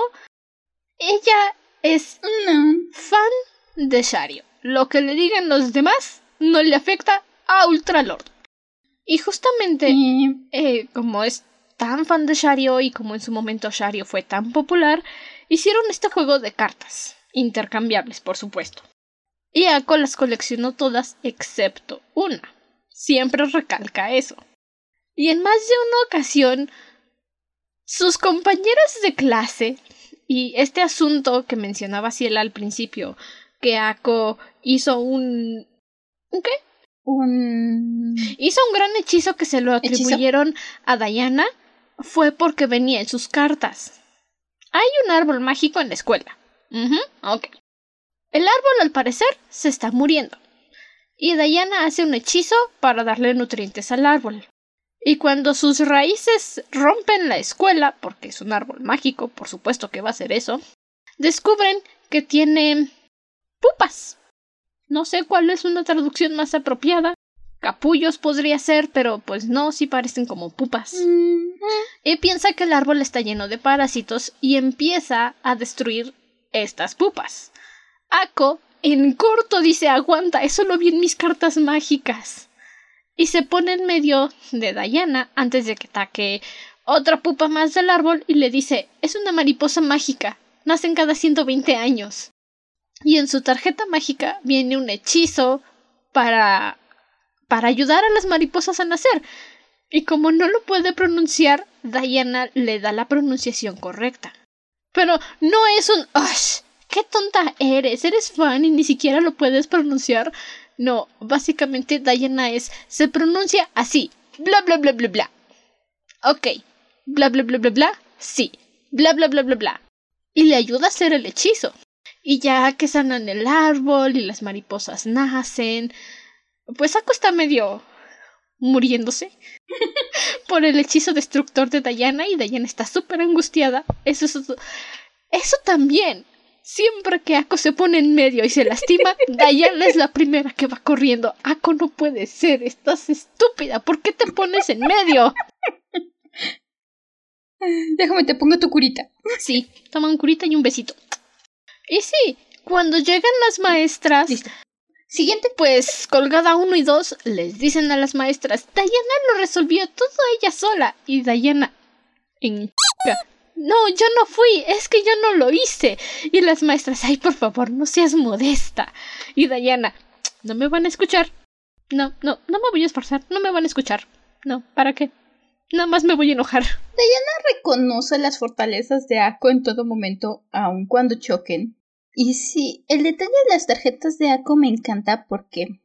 Ella es un fan de Shario. Lo que le digan los demás no le afecta a Ultralord. Y justamente, eh, como es tan fan de Shario y como en su momento Shario fue tan popular, hicieron este juego de cartas, intercambiables, por supuesto. Y Ako las coleccionó todas excepto una. Siempre recalca eso. Y en más de una ocasión, sus compañeras de clase, y este asunto que mencionaba Ciela al principio, que Ako hizo un... ¿Un qué? Un... Hizo un gran hechizo que se lo atribuyeron a Diana, fue porque venía en sus cartas. Hay un árbol mágico en la escuela. ok. El árbol, al parecer, se está muriendo. Y Diana hace un hechizo para darle nutrientes al árbol. Y cuando sus raíces rompen la escuela, porque es un árbol mágico, por supuesto que va a ser eso, descubren que tiene pupas. No sé cuál es una traducción más apropiada, Capullos podría ser, pero pues no, sí parecen como pupas. Y piensa que el árbol está lleno de parásitos y empieza a destruir estas pupas. Ako, en corto, dice aguanta, eso lo vi en mis cartas mágicas. y se pone en medio de Diana antes de que ataque otra pupa más del árbol y le dice es una mariposa mágica, nacen cada 120 años. Y en su tarjeta mágica viene un hechizo para para ayudar a las mariposas a nacer. Y como no lo puede pronunciar, Diana le da la pronunciación correcta. Pero no es un ¡Ush! ¡Qué tonta eres! Eres fan y ni siquiera lo puedes pronunciar. No, básicamente Diana es. se pronuncia así. Bla bla bla bla bla. Ok. Bla bla bla bla bla. Sí. Bla bla bla bla bla. Y le ayuda a hacer el hechizo. Y ya que sanan el árbol y las mariposas nacen. Pues Ako está medio muriéndose por el hechizo destructor de Diana y Diana está súper angustiada. Eso, eso, eso también. Siempre que Ako se pone en medio y se lastima, Diana es la primera que va corriendo. Ako no puede ser, estás estúpida. ¿Por qué te pones en medio? Déjame te pongo tu curita. Sí, toma un curita y un besito. Y sí, cuando llegan las maestras, Listo. Siguiente. pues colgada uno y dos, les dicen a las maestras, Diana lo resolvió todo ella sola. Y Diana, en chica, no, yo no fui, es que yo no lo hice. Y las maestras, ay, por favor, no seas modesta. Y Diana, no me van a escuchar. No, no, no me voy a esforzar, no me van a escuchar. No, ¿para qué? Nada más me voy a enojar. Reconoce las fortalezas de Ako en todo momento, aun cuando choquen. Y sí, el detalle de las tarjetas de Ako me encanta porque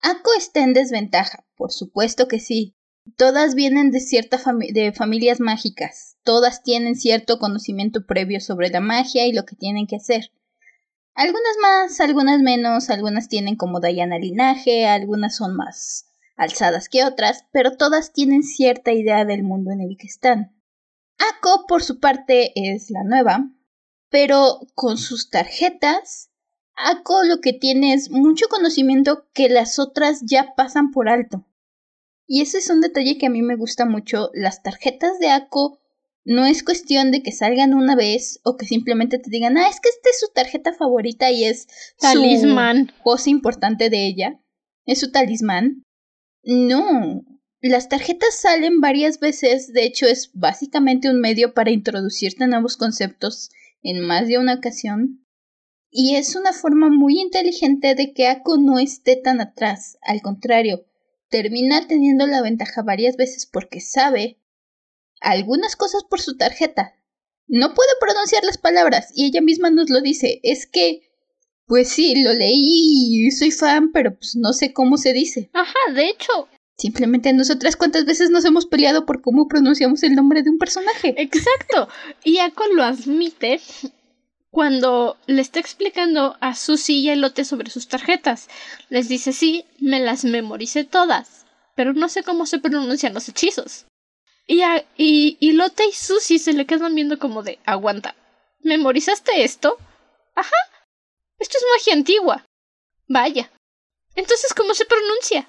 Ako está en desventaja, por supuesto que sí. Todas vienen de cierta fami- de familias mágicas. Todas tienen cierto conocimiento previo sobre la magia y lo que tienen que hacer. Algunas más, algunas menos, algunas tienen como Diana linaje, algunas son más alzadas que otras, pero todas tienen cierta idea del mundo en el que están. Ako, por su parte, es la nueva, pero con sus tarjetas, Ako lo que tiene es mucho conocimiento que las otras ya pasan por alto. Y ese es un detalle que a mí me gusta mucho. Las tarjetas de Ako no es cuestión de que salgan una vez o que simplemente te digan, ah, es que esta es su tarjeta favorita y es Talismán. su cosa importante de ella. Es su talismán. No, las tarjetas salen varias veces, de hecho es básicamente un medio para introducirte nuevos conceptos en más de una ocasión. Y es una forma muy inteligente de que Ako no esté tan atrás, al contrario, termina teniendo la ventaja varias veces porque sabe algunas cosas por su tarjeta. No puede pronunciar las palabras y ella misma nos lo dice, es que pues sí, lo leí y soy fan, pero pues no sé cómo se dice. Ajá, de hecho, Simplemente nosotras cuántas veces nos hemos peleado por cómo pronunciamos el nombre de un personaje. Exacto. Y Ako lo admite cuando le está explicando a Susie y a Elote sobre sus tarjetas. Les dice, sí, me las memoricé todas, pero no sé cómo se pronuncian los hechizos. Y, a, y, y y Susie se le quedan viendo como de, aguanta, ¿memorizaste esto? Ajá. Esto es magia antigua. Vaya. Entonces, ¿cómo se pronuncia?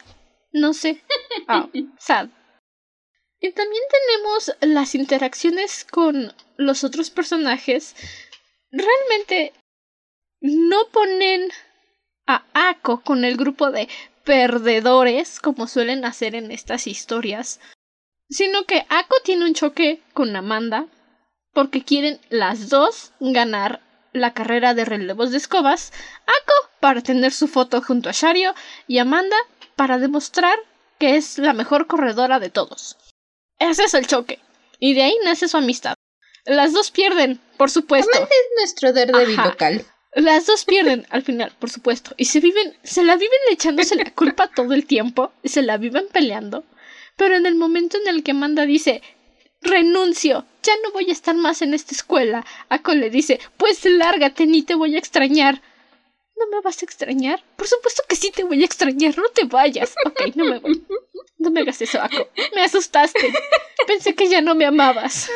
No sé. Ah, sad. Y también tenemos las interacciones con los otros personajes. Realmente no ponen a Ako con el grupo de perdedores como suelen hacer en estas historias, sino que Ako tiene un choque con Amanda porque quieren las dos ganar la carrera de relevos de escobas, Ako para tener su foto junto a Shario y Amanda para demostrar que es la mejor corredora de todos. Ese es el choque. Y de ahí nace su amistad. Las dos pierden, por supuesto. Amanda es nuestro Daredevil local. Las dos pierden al final, por supuesto. Y se viven, se la viven echándose la culpa todo el tiempo. y Se la viven peleando. Pero en el momento en el que Amanda dice renuncio, ya no voy a estar más en esta escuela, Ako le dice, pues lárgate, ni te voy a extrañar. ¿No me vas a extrañar? Por supuesto que sí te voy a extrañar, no te vayas. Ok, no me voy. No me hagas eso, Ako. Me asustaste. Pensé que ya no me amabas.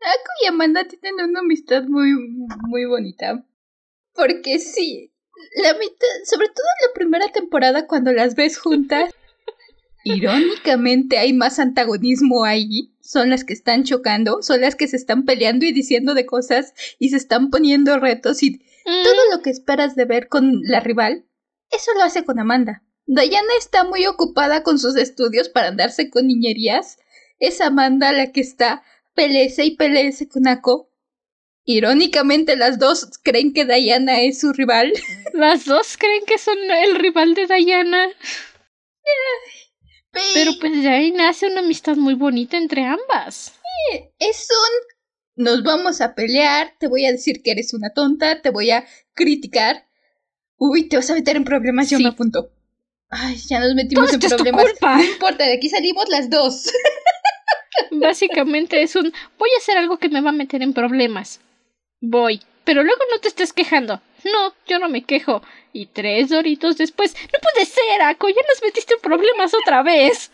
Ako y Amanda tienen una amistad muy, muy bonita. Porque sí, la mitad, sobre todo en la primera temporada cuando las ves juntas, irónicamente hay más antagonismo ahí. Son las que están chocando, son las que se están peleando y diciendo de cosas y se están poniendo retos y Mm, todo lo que esperas de ver con la rival, eso lo hace con Amanda. Diana está muy ocupada con sus estudios para andarse con niñerías. Es Amanda la que está pelece y pelece con Ako. Irónicamente, las dos creen que Diana es su rival. Las dos creen que son el rival de Diana. Pero pues de ahí nace una amistad muy bonita entre ambas. Es un... Nos vamos a pelear, te voy a decir que eres una tonta, te voy a criticar. Uy, te vas a meter en problemas, yo me apunto. Ay, ya nos metimos en problemas. No importa, de aquí salimos las dos. Básicamente es un voy a hacer algo que me va a meter en problemas. Voy. Pero luego no te estés quejando. No, yo no me quejo. Y tres doritos después. No puede ser, Ako. Ya nos metiste en problemas otra vez.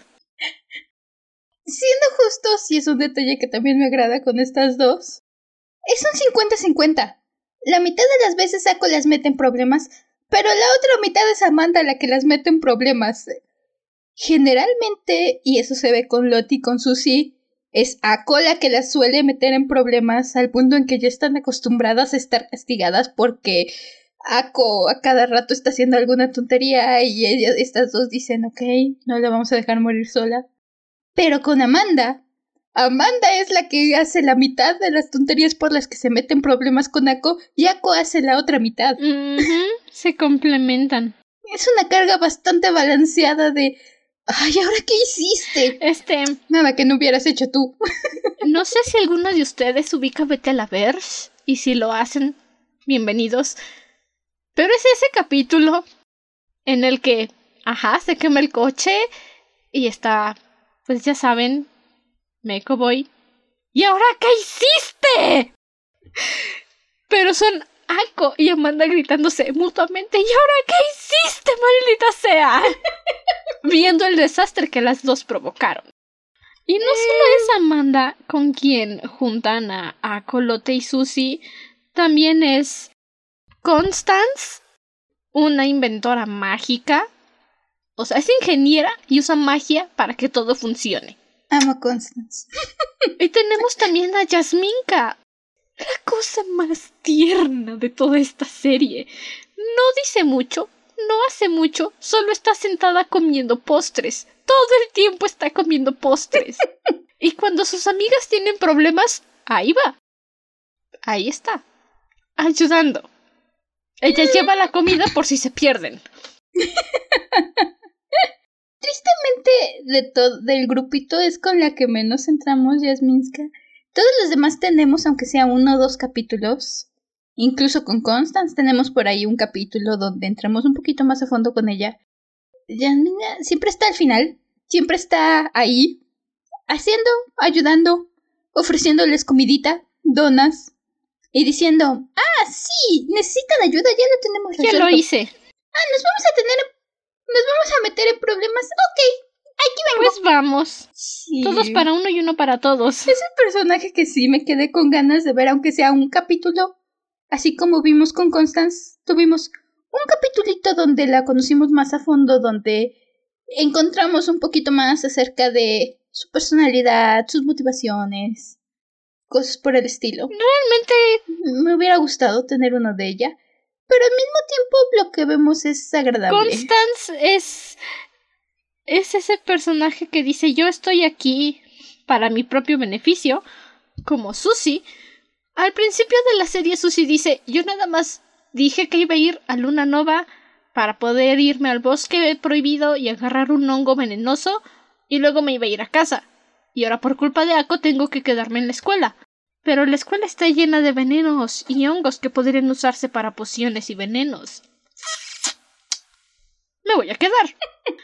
Siendo justo, si es un detalle que también me agrada con estas dos. Es un 50-50. La mitad de las veces Ako las mete en problemas, pero la otra mitad es Amanda la que las mete en problemas. Generalmente, y eso se ve con Lottie y con Susie, es Ako la que las suele meter en problemas al punto en que ya están acostumbradas a estar castigadas porque Ako a cada rato está haciendo alguna tontería y estas dos dicen, ok, no la vamos a dejar morir sola. Pero con Amanda, Amanda es la que hace la mitad de las tonterías por las que se meten problemas con Ako y Ako hace la otra mitad. Se complementan. Es una carga bastante balanceada de... Ay, ¿ahora qué hiciste? Este... Nada que no hubieras hecho tú. no sé si alguno de ustedes ubica Vete a la Verge y si lo hacen, bienvenidos. Pero es ese capítulo en el que, ajá, se quema el coche y está, pues ya saben, Meco Boy. ¿Y ahora qué hiciste? Pero son Ako y Amanda gritándose mutuamente. ¿Y ahora qué hiciste, maldita sea? Viendo el desastre que las dos provocaron. Y no solo es Amanda con quien juntan a, a Colote y Susie, también es Constance, una inventora mágica. O sea, es ingeniera y usa magia para que todo funcione. Amo Constance. y tenemos también a Yasminka, la cosa más tierna de toda esta serie. No dice mucho, no hace mucho, solo está sentada comiendo postres. Todo el tiempo está comiendo postres. y cuando sus amigas tienen problemas, ahí va. Ahí está. Ayudando. Ella lleva la comida por si se pierden. Tristemente, de todo del grupito es con la que menos entramos, Yasminska. Todos los demás tenemos, aunque sea uno o dos capítulos. Incluso con Constance tenemos por ahí un capítulo donde entramos un poquito más a fondo con ella. Yasmina siempre está al final, siempre está ahí, haciendo, ayudando, ofreciéndoles comidita, donas, y diciendo, ah, sí, necesitan ayuda, ya lo tenemos resuelto. Ya lo hice. Ah, nos vamos a tener, nos vamos a meter en problemas. Ok, aquí vengo. Pues vamos. Todos para uno y uno para todos. Es el personaje que sí me quedé con ganas de ver, aunque sea un capítulo. Así como vimos con Constance, tuvimos un capítulito donde la conocimos más a fondo, donde encontramos un poquito más acerca de su personalidad, sus motivaciones, cosas por el estilo. Realmente me hubiera gustado tener uno de ella, pero al mismo tiempo lo que vemos es agradable. Constance es es ese personaje que dice yo estoy aquí para mi propio beneficio, como Susie. Al principio de la serie Susie dice yo nada más dije que iba a ir a Luna Nova para poder irme al bosque prohibido y agarrar un hongo venenoso y luego me iba a ir a casa. Y ahora por culpa de Ako tengo que quedarme en la escuela. Pero la escuela está llena de venenos y hongos que podrían usarse para pociones y venenos me voy a quedar.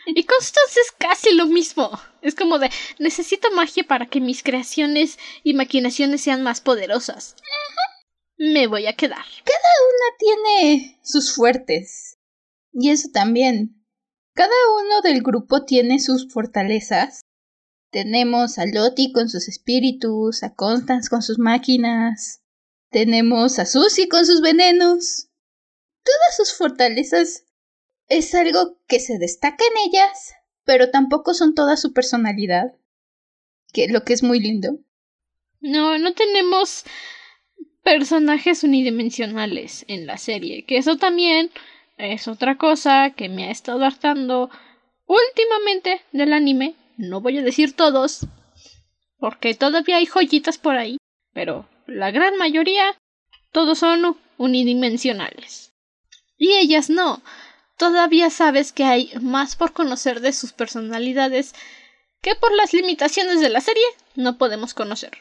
Y Constance es casi lo mismo. Es como de, necesito magia para que mis creaciones y maquinaciones sean más poderosas. Me voy a quedar. Cada una tiene sus fuertes. Y eso también. Cada uno del grupo tiene sus fortalezas. Tenemos a Lottie con sus espíritus, a Constance con sus máquinas. Tenemos a Susie con sus venenos. Todas sus fortalezas es algo que se destaca en ellas, pero tampoco son toda su personalidad, que lo que es muy lindo. No, no tenemos personajes unidimensionales en la serie, que eso también es otra cosa que me ha estado hartando últimamente del anime. No voy a decir todos, porque todavía hay joyitas por ahí, pero la gran mayoría todos son unidimensionales. Y ellas no. Todavía sabes que hay más por conocer de sus personalidades que por las limitaciones de la serie no podemos conocer.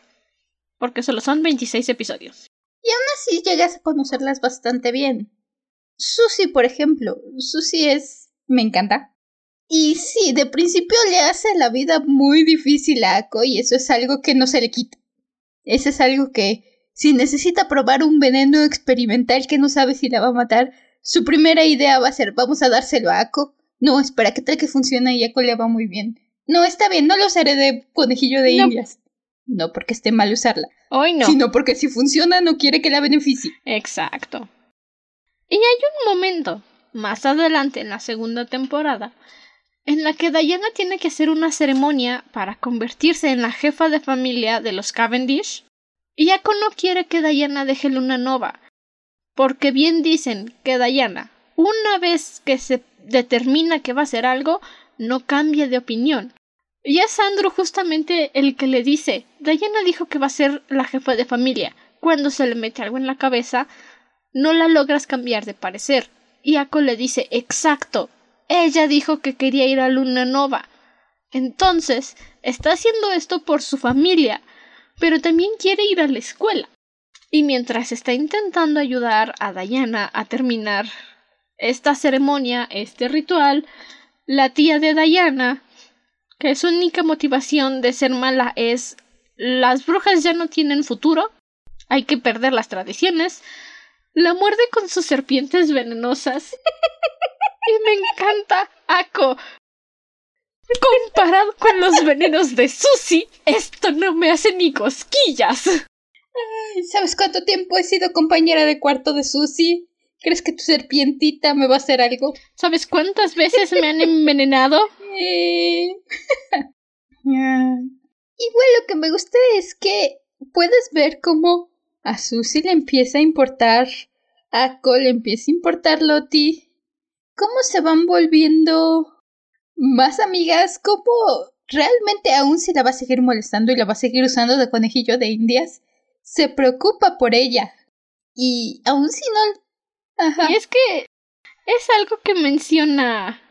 Porque solo son 26 episodios. Y aún así llegas a conocerlas bastante bien. Susie, por ejemplo. Susie es... me encanta. Y sí, de principio le hace la vida muy difícil a Ako y eso es algo que no se le quita. Eso es algo que, si necesita probar un veneno experimental que no sabe si la va a matar, su primera idea va a ser vamos a dárselo a Ako. No, espera, ¿qué tal que funciona y Ako le va muy bien? No, está bien, no lo usaré de conejillo de indias. No porque esté mal usarla. Hoy no. Sino porque si funciona no quiere que la beneficie. Exacto. Y hay un momento, más adelante en la segunda temporada, en la que Diana tiene que hacer una ceremonia para convertirse en la jefa de familia de los Cavendish. Y no quiere que Diana deje Luna Nova, porque bien dicen que Diana, una vez que se determina que va a hacer algo, no cambia de opinión. Y es Andrew justamente el que le dice Diana dijo que va a ser la jefa de familia. Cuando se le mete algo en la cabeza, no la logras cambiar de parecer. Y le dice exacto. Ella dijo que quería ir a Luna Nova. Entonces, está haciendo esto por su familia, pero también quiere ir a la escuela. Y mientras está intentando ayudar a Diana a terminar esta ceremonia, este ritual, la tía de Diana, que su única motivación de ser mala es las brujas ya no tienen futuro, hay que perder las tradiciones, la muerde con sus serpientes venenosas. y me encanta Ako. Comparado con los venenos de Susie, esto no me hace ni cosquillas. ¿Sabes cuánto tiempo he sido compañera de cuarto de Susie? ¿Crees que tu serpientita me va a hacer algo? ¿Sabes cuántas veces me han envenenado? Eh. Igual lo que me gusta es que puedes ver cómo a Susie le empieza a importar, a Cole le empieza a importar Lottie, cómo se van volviendo más amigas, cómo realmente aún si la va a seguir molestando y la va a seguir usando de conejillo de indias, se preocupa por ella. Y aún si no y es que es algo que menciona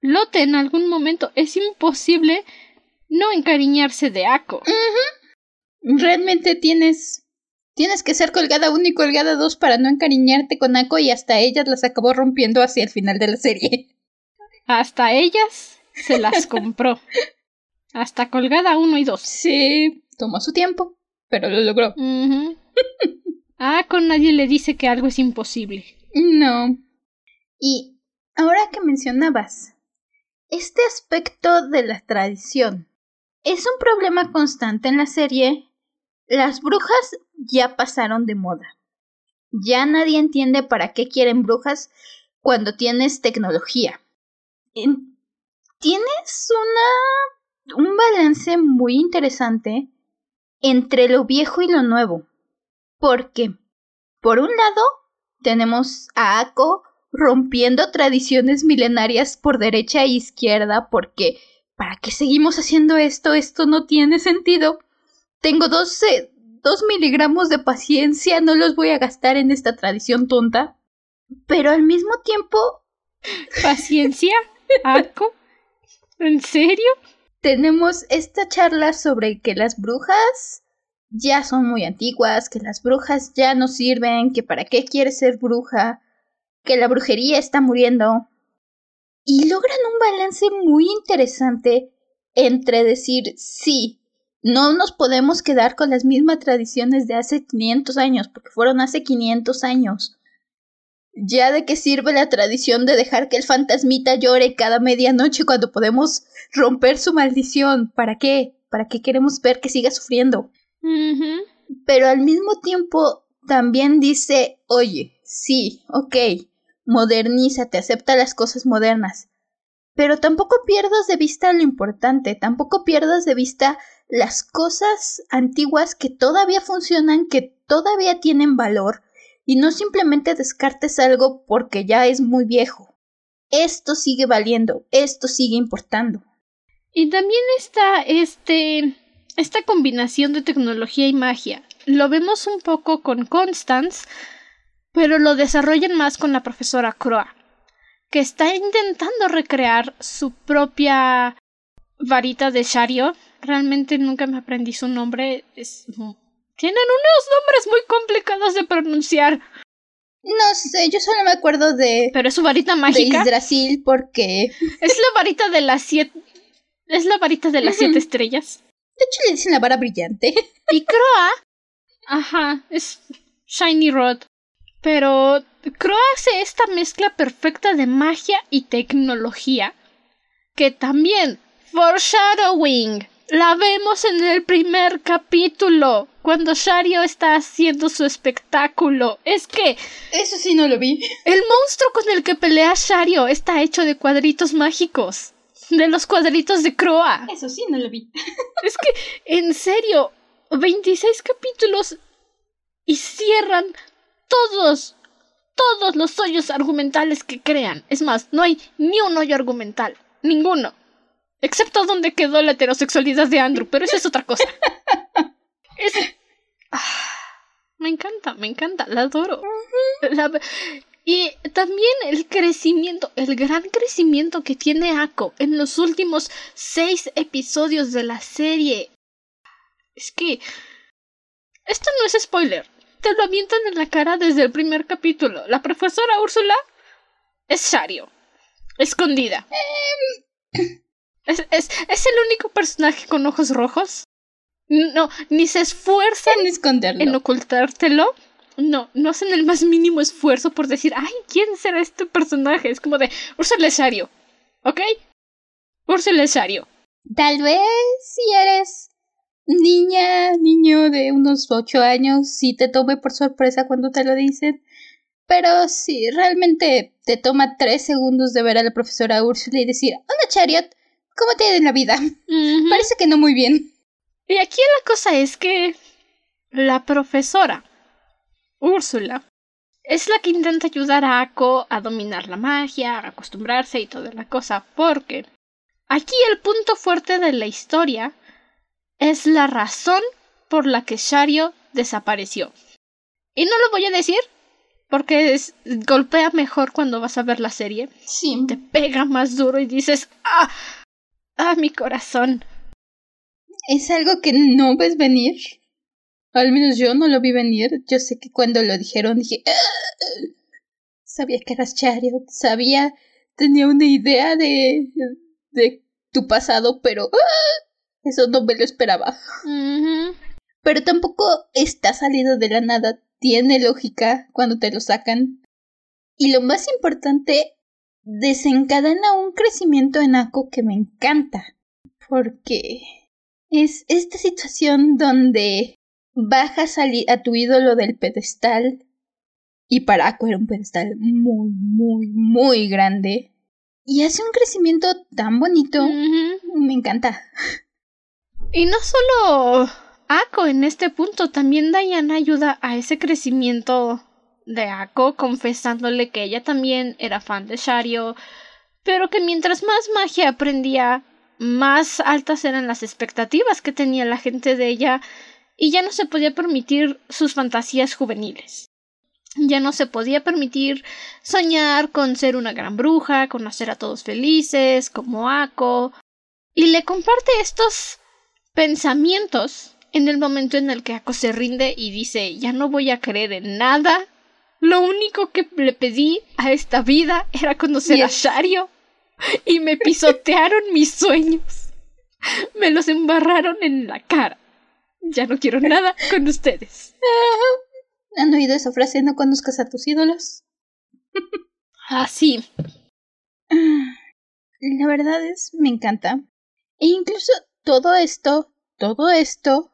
Lotte en algún momento. Es imposible no encariñarse de Ako. Realmente tienes. Tienes que ser colgada uno y colgada dos para no encariñarte con Ako y hasta ellas las acabó rompiendo hacia el final de la serie. Hasta ellas se las compró. hasta colgada uno y dos. Sí, tomó su tiempo, pero lo logró. a Ako nadie le dice que algo es imposible. No. Y ahora que mencionabas, este aspecto de la tradición es un problema constante en la serie. Las brujas ya pasaron de moda. Ya nadie entiende para qué quieren brujas cuando tienes tecnología. Tienes una un balance muy interesante entre lo viejo y lo nuevo. Porque, por un lado, tenemos a Ako rompiendo tradiciones milenarias por derecha e izquierda porque ¿para qué seguimos haciendo esto? Esto no tiene sentido. Tengo 12, dos miligramos de paciencia, no los voy a gastar en esta tradición tonta. Pero al mismo tiempo... ¿Paciencia? ¿Ako? ¿En serio? Tenemos esta charla sobre que las brujas ya son muy antiguas, que las brujas ya no sirven, que para qué quieres ser bruja, que la brujería está muriendo. Y logran un balance muy interesante entre decir sí, no nos podemos quedar con las mismas tradiciones de hace 500 años, porque fueron hace 500 años. Ya de qué sirve la tradición de dejar que el fantasmita llore cada medianoche cuando podemos romper su maldición. ¿Para qué? ¿Para qué queremos ver que siga sufriendo? Pero al mismo tiempo también dice, oye, sí, ok, modernízate, acepta las cosas modernas. Pero tampoco pierdas de vista lo importante, tampoco pierdas de vista las cosas antiguas que todavía funcionan, que todavía tienen valor, y no simplemente descartes algo porque ya es muy viejo. Esto sigue valiendo, esto sigue importando. Y también está este esta combinación de tecnología y magia. Lo vemos un poco con Constance, pero lo desarrollan más con la profesora Croa, que está intentando recrear su propia varita de Shario. Realmente nunca me aprendí su nombre. Tienen unos nombres muy complicados de pronunciar. No sé, yo solo me acuerdo de. Pero es su varita mágica. De Brasil porque. Es la varita de las siete. Es la varita de las siete estrellas. De hecho, le dicen la vara brillante. Y Croa. Ajá, es Shiny Rod. Pero Croa hace esta mezcla perfecta de magia y tecnología. Que también. Foreshadowing. La vemos en el primer capítulo, cuando Shario está haciendo su espectáculo. Es que... Eso sí no lo vi. El monstruo con el que pelea Shario está hecho de cuadritos mágicos. De los cuadritos de Croa. Eso sí no lo vi. es que, en serio, 26 capítulos y cierran todos, todos los hoyos argumentales que crean. Es más, no hay ni un hoyo argumental. Ninguno. Excepto donde quedó la heterosexualidad de Andrew, pero eso es otra cosa. es... Ah, me encanta, me encanta, la adoro. Y también el crecimiento, el gran crecimiento que tiene Ako en los últimos seis episodios de la serie. Es que... Esto no es spoiler. Te lo avientan en la cara desde el primer capítulo. La profesora Úrsula es Shario. Escondida. Em, ¿Es, es, ¿Es el único personaje con ojos rojos? No, ni se esfuerzan en esconderlo. En ocultártelo. No, no hacen el más mínimo esfuerzo por decir, ay, ¿quién será este personaje? Es como de, Ursula Shario, ¿ok? Ursula Shario. Tal vez si eres niña, niño de unos ocho años, sí te tome por sorpresa cuando te lo dicen. Pero si realmente te toma tres segundos de ver a la profesora Ursula y decir, hola Chariot, ¿Cómo te ha en la vida? Parece que no muy bien. Y aquí la cosa es que la profesora, Úrsula, es la que intenta ayudar a Ako a dominar la magia, a acostumbrarse y toda la cosa, porque aquí el punto fuerte de la historia es la razón por la que Shario desapareció. Y no lo voy a decir porque golpea mejor cuando vas a ver la serie. Sí. Te pega más duro y dices, ¡ah! ¡Ah, mi corazón! Es algo que no ves venir. Al menos yo no lo vi venir. Yo sé que cuando lo dijeron dije... Ah". Sabía que eras Chariot. Sabía... Tenía una idea de... de tu pasado, pero... ¡ah! Eso no me lo esperaba. Pero tampoco está salido de la nada. Tiene lógica cuando te lo sacan. Y lo más importante desencadena un crecimiento en Ako que me encanta. Porque es esta situación donde bajas a, tu ídolo del pedestal. Y para Ako era un pedestal muy, muy, muy grande. Y hace un crecimiento tan bonito. Me encanta. Y no solo Ako en este punto, también Diana ayuda a ese crecimiento de Ako confesándole que ella también era fan de Shario, pero que mientras más magia aprendía, más altas eran las expectativas que tenía la gente de ella y ya no se podía permitir sus fantasías juveniles. Ya no se podía permitir soñar con ser una gran bruja, con hacer a todos felices, como Ako, y le comparte estos pensamientos en el momento en el que Ako se rinde y dice ya no voy a creer en nada lo único que le pedí a esta vida era conocer a Shario. Y me pisotearon mis sueños. Me los embarraron en la cara. Ya no quiero nada con ustedes. ¿Han oído esa frase? ¿No conozcas a tus ídolos? Así. La verdad es, me encanta. E incluso todo esto, todo esto,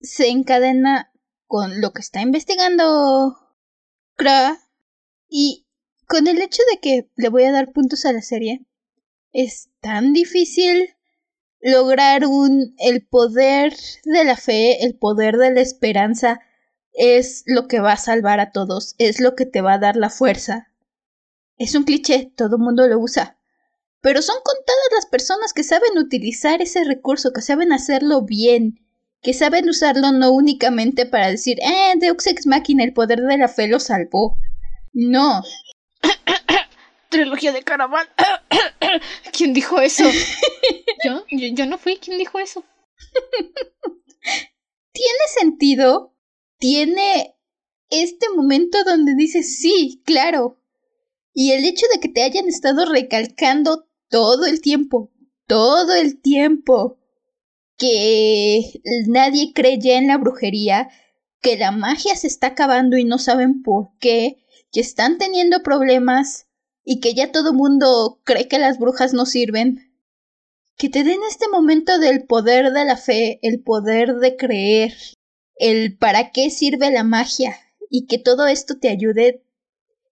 se encadena con lo que está investigando y con el hecho de que le voy a dar puntos a la serie, es tan difícil lograr un el poder de la fe, el poder de la esperanza es lo que va a salvar a todos, es lo que te va a dar la fuerza. Es un cliché, todo el mundo lo usa. Pero son contadas las personas que saben utilizar ese recurso, que saben hacerlo bien, que saben usarlo no únicamente para decir, eh, Deux Ex Machina, el poder de la fe lo salvó. No. Trilogía de Caraval. ¿Quién dijo eso? ¿Yo? ¿Yo? Yo no fui. ¿Quién dijo eso? Tiene sentido. Tiene este momento donde dices, sí, claro. Y el hecho de que te hayan estado recalcando todo el tiempo, todo el tiempo, que nadie cree ya en la brujería, que la magia se está acabando y no saben por qué, que están teniendo problemas y que ya todo mundo cree que las brujas no sirven. Que te den este momento del poder de la fe, el poder de creer, el para qué sirve la magia y que todo esto te ayude.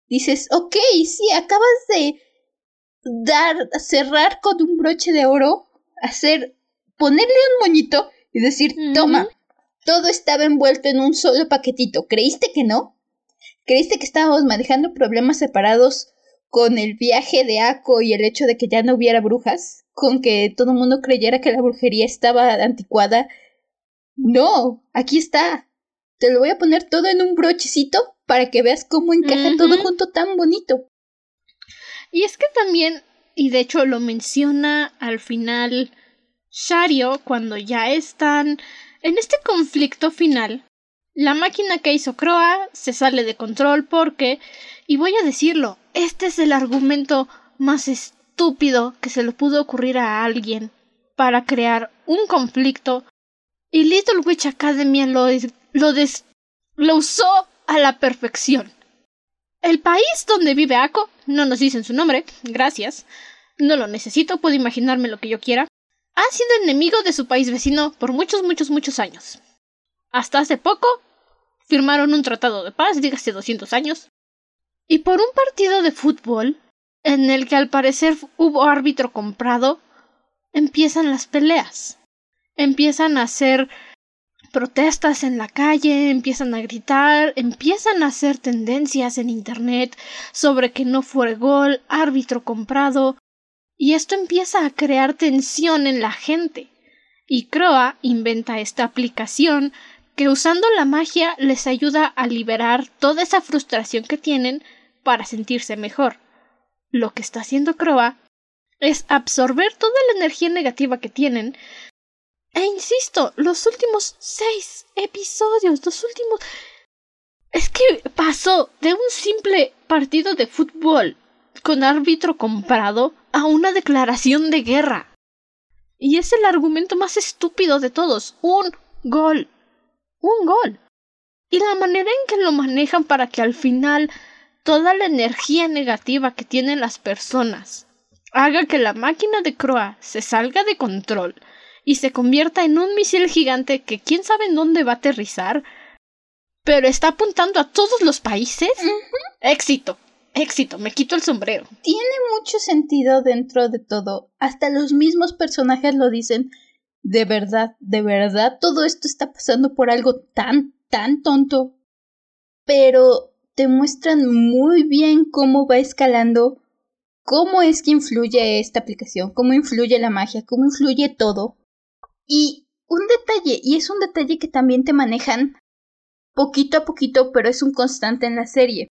Dices, ok, sí, acabas de dar, cerrar con un broche de oro, hacer ponerle un moñito y decir, toma, todo estaba envuelto en un solo paquetito. ¿Creíste que no? ¿Creíste que estábamos manejando problemas separados con el viaje de Aco y el hecho de que ya no hubiera brujas? ¿Con que todo el mundo creyera que la brujería estaba anticuada? No, aquí está. Te lo voy a poner todo en un brochecito para que veas cómo encaja todo junto tan bonito. Y es que también, y de hecho lo menciona al final Shario cuando ya están en este conflicto final. La máquina que hizo Croa se sale de control porque, y voy a decirlo, este es el argumento más estúpido que se le pudo ocurrir a alguien para crear un conflicto y Little Witch Academy lo, lo, lo usó a la perfección. El país donde vive Ako, no nos dicen su nombre, gracias, no lo necesito, puedo imaginarme lo que yo quiera, ha sido enemigo de su país vecino por muchos, muchos, muchos años. Hasta hace poco firmaron un tratado de paz, dígase 200 años, y por un partido de fútbol, en el que al parecer hubo árbitro comprado, empiezan las peleas. Empiezan a hacer protestas en la calle, empiezan a gritar, empiezan a hacer tendencias en Internet sobre que no fue gol, árbitro comprado, y esto empieza a crear tensión en la gente. Y Croa inventa esta aplicación que usando la magia les ayuda a liberar toda esa frustración que tienen para sentirse mejor. Lo que está haciendo Croa es absorber toda la energía negativa que tienen. E insisto, los últimos seis episodios, los últimos... Es que pasó de un simple partido de fútbol con árbitro comprado a una declaración de guerra. Y es el argumento más estúpido de todos. Un gol. Un gol. Y la manera en que lo manejan para que al final toda la energía negativa que tienen las personas haga que la máquina de Croa se salga de control y se convierta en un misil gigante que quién sabe en dónde va a aterrizar, pero está apuntando a todos los países. Éxito éxito, me quito el sombrero. Tiene mucho sentido dentro de todo. Hasta los mismos personajes lo dicen. De verdad, de verdad, todo esto está pasando por algo tan, tan tonto. Pero te muestran muy bien cómo va escalando, cómo es que influye esta aplicación, cómo influye la magia, cómo influye todo. Y un detalle, y es un detalle que también te manejan poquito a poquito, pero es un constante en la serie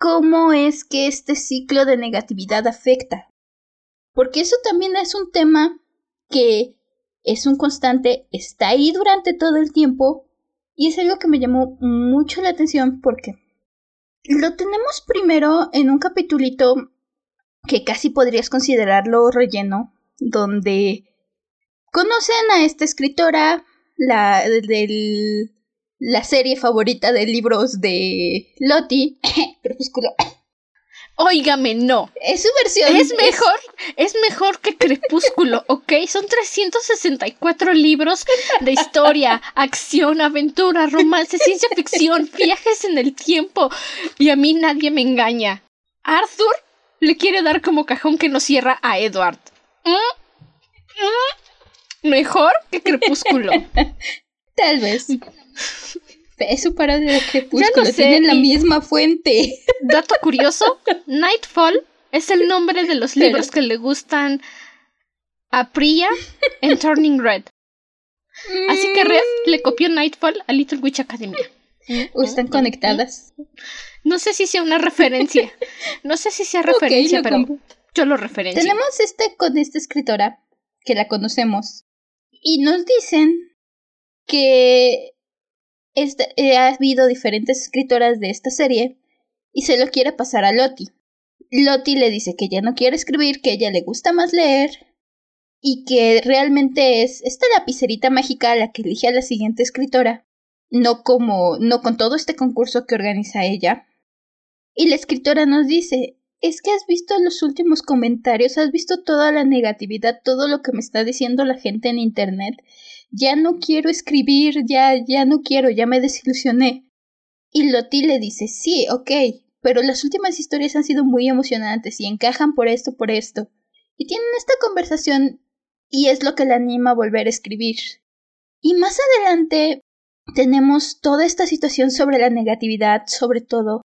cómo es que este ciclo de negatividad afecta. Porque eso también es un tema que es un constante, está ahí durante todo el tiempo y es algo que me llamó mucho la atención porque lo tenemos primero en un capitulito que casi podrías considerarlo relleno, donde conocen a esta escritora, la del la serie favorita de libros de Lottie, Crepúsculo. Óigame, no. Es su versión. Es mejor, es mejor que Crepúsculo, ¿ok? Son 364 libros de historia, acción, aventura, romance, ciencia ficción, viajes en el tiempo. Y a mí nadie me engaña. Arthur le quiere dar como cajón que no cierra a Edward. ¿Mm? ¿Mm? Mejor que Crepúsculo. Tal vez. Es su parodia de Crepúsculo, no tienen la misma fuente. Dato curioso, Nightfall es el nombre de los libros que le gustan a Priya en Turning Red. Así que Red le copió Nightfall a Little Witch Academia. ¿O están conectadas? No sé si sea una referencia. No sé si sea referencia, pero yo lo referencio. Tenemos este con esta escritora que la conocemos y nos dicen que este, eh, ha habido diferentes escritoras de esta serie y se lo quiere pasar a Loti. Loti le dice que ella no quiere escribir, que ella le gusta más leer y que realmente es esta lapicerita mágica la que elige a la siguiente escritora, no como no con todo este concurso que organiza ella. Y la escritora nos dice, es que has visto los últimos comentarios, has visto toda la negatividad, todo lo que me está diciendo la gente en internet. Ya no quiero escribir, ya, ya no quiero, ya me desilusioné. Y Loti le dice, sí, ok, pero las últimas historias han sido muy emocionantes y encajan por esto, por esto. Y tienen esta conversación y es lo que le anima a volver a escribir. Y más adelante tenemos toda esta situación sobre la negatividad, sobre todo.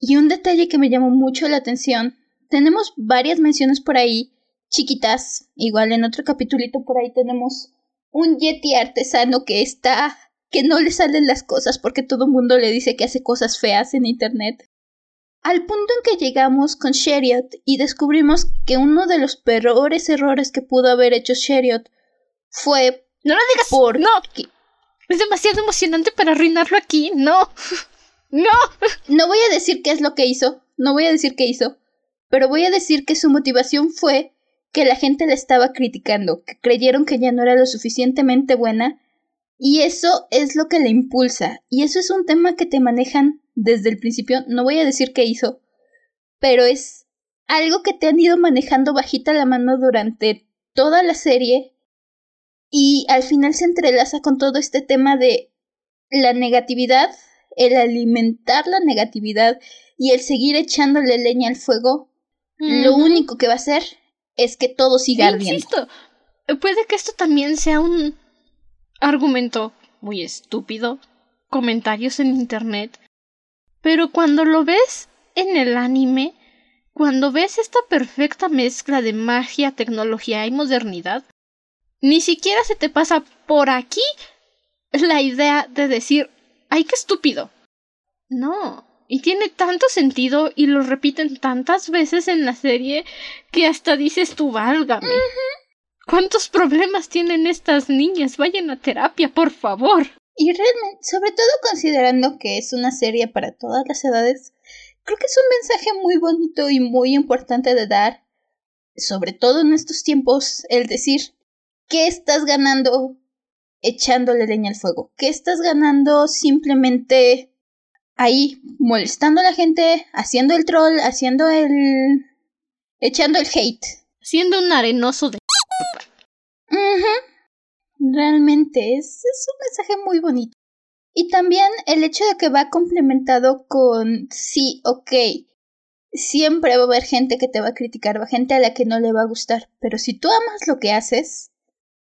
Y un detalle que me llamó mucho la atención, tenemos varias menciones por ahí, chiquitas, igual en otro capitulito por ahí tenemos un yeti artesano que está que no le salen las cosas porque todo el mundo le dice que hace cosas feas en internet. Al punto en que llegamos con Sheriot y descubrimos que uno de los peores errores que pudo haber hecho Sheriot fue. No lo digas. Por... No. Es demasiado emocionante para arruinarlo aquí. No. No. No voy a decir qué es lo que hizo. No voy a decir qué hizo. Pero voy a decir que su motivación fue que la gente le estaba criticando, que creyeron que ya no era lo suficientemente buena. Y eso es lo que le impulsa. Y eso es un tema que te manejan desde el principio, no voy a decir qué hizo, pero es algo que te han ido manejando bajita la mano durante toda la serie y al final se entrelaza con todo este tema de la negatividad, el alimentar la negatividad y el seguir echándole leña al fuego, lo único que va a hacer es que todo siga ardiendo. Insisto, puede que esto también sea un argumento muy estúpido, comentarios en internet, pero cuando lo ves en el anime, cuando ves esta perfecta mezcla de magia, tecnología y modernidad, ni siquiera se te pasa por aquí la idea de decir, ¡ay, qué estúpido! No, y tiene tanto sentido y lo repiten tantas veces en la serie que hasta dices tú, válgame. ¿Cuántos problemas tienen estas niñas? Vayan a terapia, por favor. Y realmente, sobre todo considerando que es una serie para todas las edades, creo que es un mensaje muy bonito y muy importante de dar, sobre todo en estos tiempos, el decir, ¿qué estás ganando echándole leña al fuego? ¿Qué estás ganando simplemente ahí molestando a la gente, haciendo el troll, haciendo el... echando el hate? Siendo un arenoso de... Realmente es, es un mensaje muy bonito. Y también el hecho de que va complementado con sí, ok, siempre va a haber gente que te va a criticar, va a gente a la que no le va a gustar, pero si tú amas lo que haces,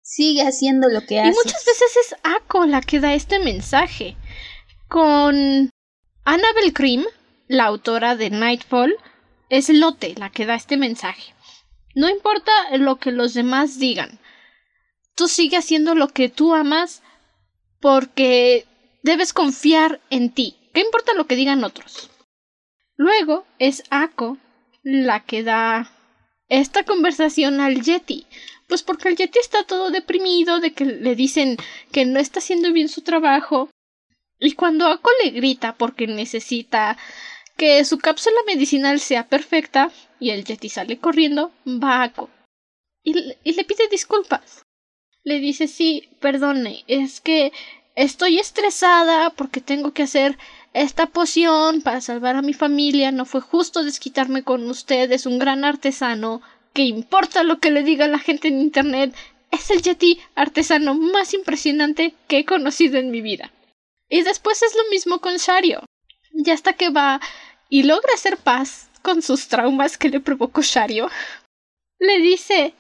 sigue haciendo lo que haces. Y muchas veces es Ako la que da este mensaje. Con Annabel Cream, la autora de Nightfall, es Lotte la que da este mensaje. No importa lo que los demás digan, tú sigue haciendo lo que tú amas porque debes confiar en ti. ¿Qué importa lo que digan otros? Luego es Ako la que da esta conversación al Yeti. Pues porque el Yeti está todo deprimido de que le dicen que no está haciendo bien su trabajo. Y cuando Ako le grita porque necesita que su cápsula medicinal sea perfecta y el Yeti sale corriendo, va Ako. Y, y le pide disculpas le dice sí, perdone, es que estoy estresada porque tengo que hacer esta poción para salvar a mi familia, no fue justo desquitarme con usted, es un gran artesano, que importa lo que le diga la gente en internet, es el yeti artesano más impresionante que he conocido en mi vida. Y después es lo mismo con Shario. Ya hasta que va y logra hacer paz con sus traumas que le provocó Shario, le dice